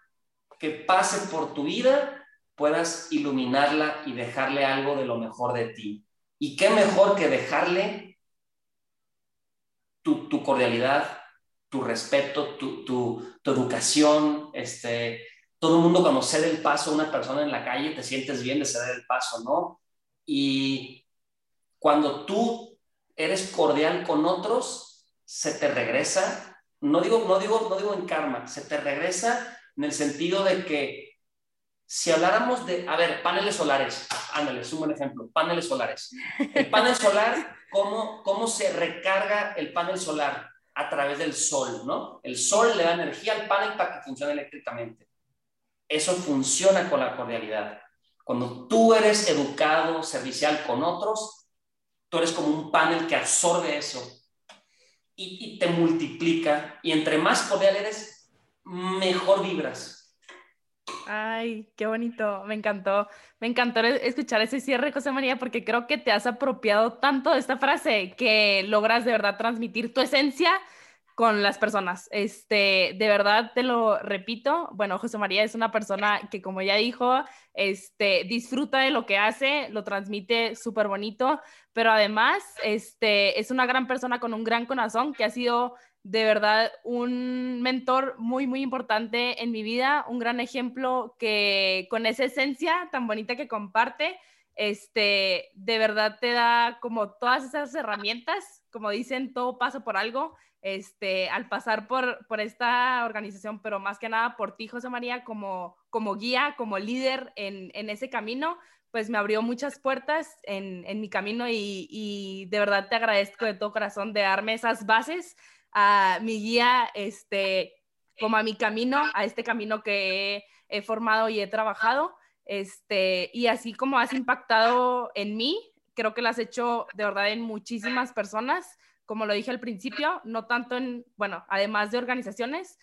que pase por tu vida puedas iluminarla y dejarle algo de lo mejor de ti. Y qué mejor que dejarle tu, cordialidad, tu respeto, tu, educación. Este, todo el mundo cuando cede el paso a una persona en la calle, te sientes bien de ceder el paso, ¿no? Y cuando tú eres cordial con otros, se te regresa, no digo, no digo, no digo en karma, se te regresa en el sentido de que si habláramos de, a ver, paneles solares, ándale, es un ejemplo, paneles solares. El panel solar, ¿cómo, ¿cómo se recarga el panel solar? A través del sol, ¿no? El sol le da energía al panel para que funcione eléctricamente. Eso funciona con la cordialidad. Cuando tú eres educado, servicial con otros, tú eres como un panel que absorbe eso y, te multiplica. Y entre más cordial eres, mejor vibras Ay, qué bonito, me encantó, me encantó escuchar ese cierre, José María, porque creo que te has apropiado tanto de esta frase que logras de verdad transmitir tu esencia con las personas. Este, de verdad te lo repito, bueno, José María es una persona que como ya dijo, este, disfruta de lo que hace, lo transmite súper bonito, pero además, este, es una gran persona con un gran corazón que ha sido de verdad un mentor muy, muy importante en mi vida, un gran ejemplo que con esa esencia tan bonita que comparte, este, de verdad te da como todas esas herramientas, como dicen, todo pasa por algo, este, al pasar por, por esta organización, pero más que nada por ti, José María, como, como guía, como líder en, en ese camino, pues me abrió muchas puertas en, en mi camino y, y, de verdad te agradezco de todo corazón de darme esas bases a mi guía, este, como a mi camino, a este camino que he, formado y he trabajado, este, y así como has impactado en mí, creo que lo has hecho de verdad en muchísimas personas, como lo dije al principio, no tanto en, bueno, además de organizaciones,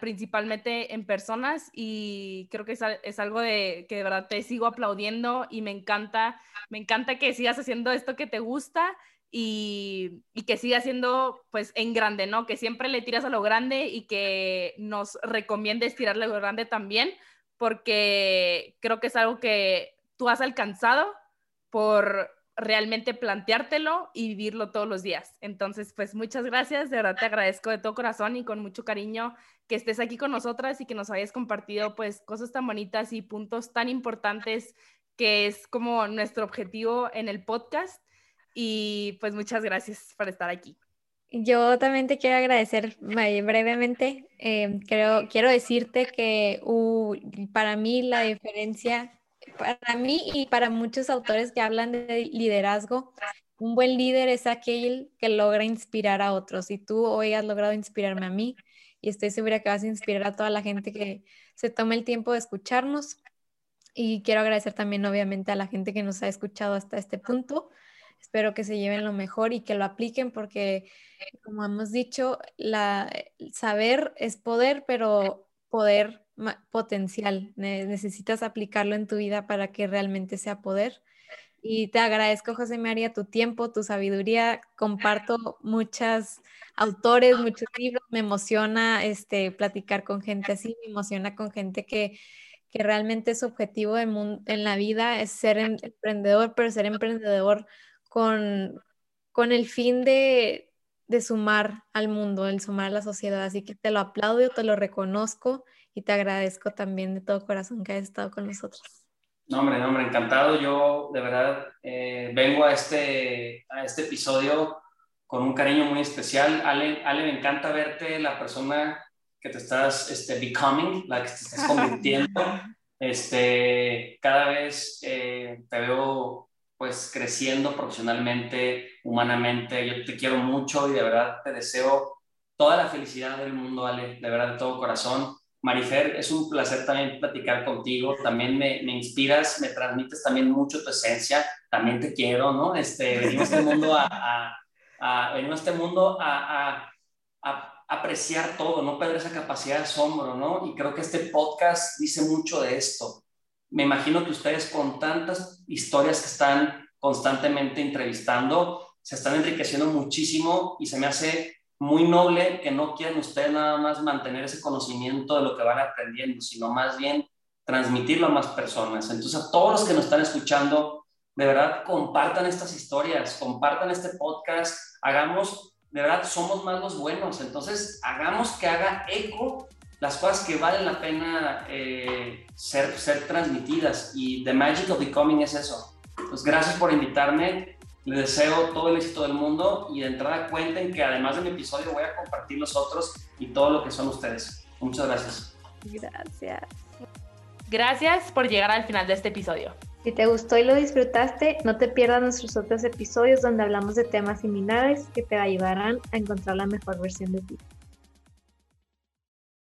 principalmente en personas y creo que es, es, algo de que de verdad te sigo aplaudiendo y me encanta, me encanta que sigas haciendo esto que te gusta y, que siga siendo pues en grande, ¿no? Que siempre le tiras a lo grande y que nos recomiendes tirarle a lo grande también, porque creo que es algo que tú has alcanzado por realmente planteártelo y vivirlo todos los días. Entonces, pues muchas gracias, de verdad te agradezco de todo corazón y con mucho cariño que estés aquí con nosotras y que nos hayas compartido pues cosas tan bonitas y puntos tan importantes que es como nuestro objetivo en el podcast. Y pues muchas gracias por estar aquí. Yo también te quiero agradecer brevemente. Eh, creo, quiero decirte que uh, para mí la diferencia para mí y para muchos autores que hablan de liderazgo, un buen líder es aquel que logra inspirar a otros. Y tú hoy has logrado inspirarme a mí y estoy segura que vas a inspirar a toda la gente que se tome el tiempo de escucharnos. Y quiero agradecer también obviamente a la gente que nos ha escuchado hasta este punto. Espero que se lleven lo mejor y que lo apliquen porque, como hemos dicho, la, saber es poder, pero poder potencial. necesitas aplicarlo en tu vida para que realmente sea poder. Y te agradezco, José María, tu tiempo, tu sabiduría. Comparto muchos autores, muchos libros. Me emociona este, platicar con gente así, me emociona con gente que, que realmente su objetivo en, en la vida es ser em, emprendedor, pero ser emprendedor con, con el fin de, de sumar al mundo, el sumar a la sociedad. Así que te lo aplaudo, te lo reconozco y te agradezco también de todo corazón que hayas estado con nosotros. No, hombre, no, hombre, encantado. Yo de verdad eh, vengo a este, a este episodio con un cariño muy especial. Ale, Ale, me encanta verte la persona que te estás este, becoming, la que te estás convirtiendo. este, cada vez eh, te veo pues creciendo profesionalmente, humanamente. Yo te quiero mucho y de verdad te deseo toda la felicidad del mundo, Ale, de verdad, de todo corazón. Marifer, es un placer también platicar contigo, también me, me, inspiras, me transmites también mucho tu esencia, también te quiero, ¿no? Este, venimos a este mundo a, a, a este mundo a, a, apreciar todo, no perder esa capacidad de asombro, ¿no? Y creo que este podcast dice mucho de esto. Me imagino que ustedes con tantas historias que están constantemente entrevistando, se están enriqueciendo muchísimo y se me hace muy noble que no quieran ustedes nada más mantener ese conocimiento de lo que van aprendiendo, sino más bien transmitirlo a más personas. Entonces, a todos los que nos están escuchando, de verdad, compartan estas historias, compartan este podcast, hagamos, de verdad, somos más los buenos. Entonces, hagamos que haga eco las cosas que valen la pena eh, ser, ser transmitidas. Y The Magic of Becoming es eso. Pues gracias por invitarme. Les deseo todo el éxito del mundo y de entrada cuenten que además de mi episodio voy a compartir los otros y todo lo que son ustedes. Muchas gracias. Gracias. Gracias por llegar al final de este episodio. Si te gustó y lo disfrutaste, no te pierdas nuestros otros episodios donde hablamos de temas similares que te ayudarán a encontrar la mejor versión de ti.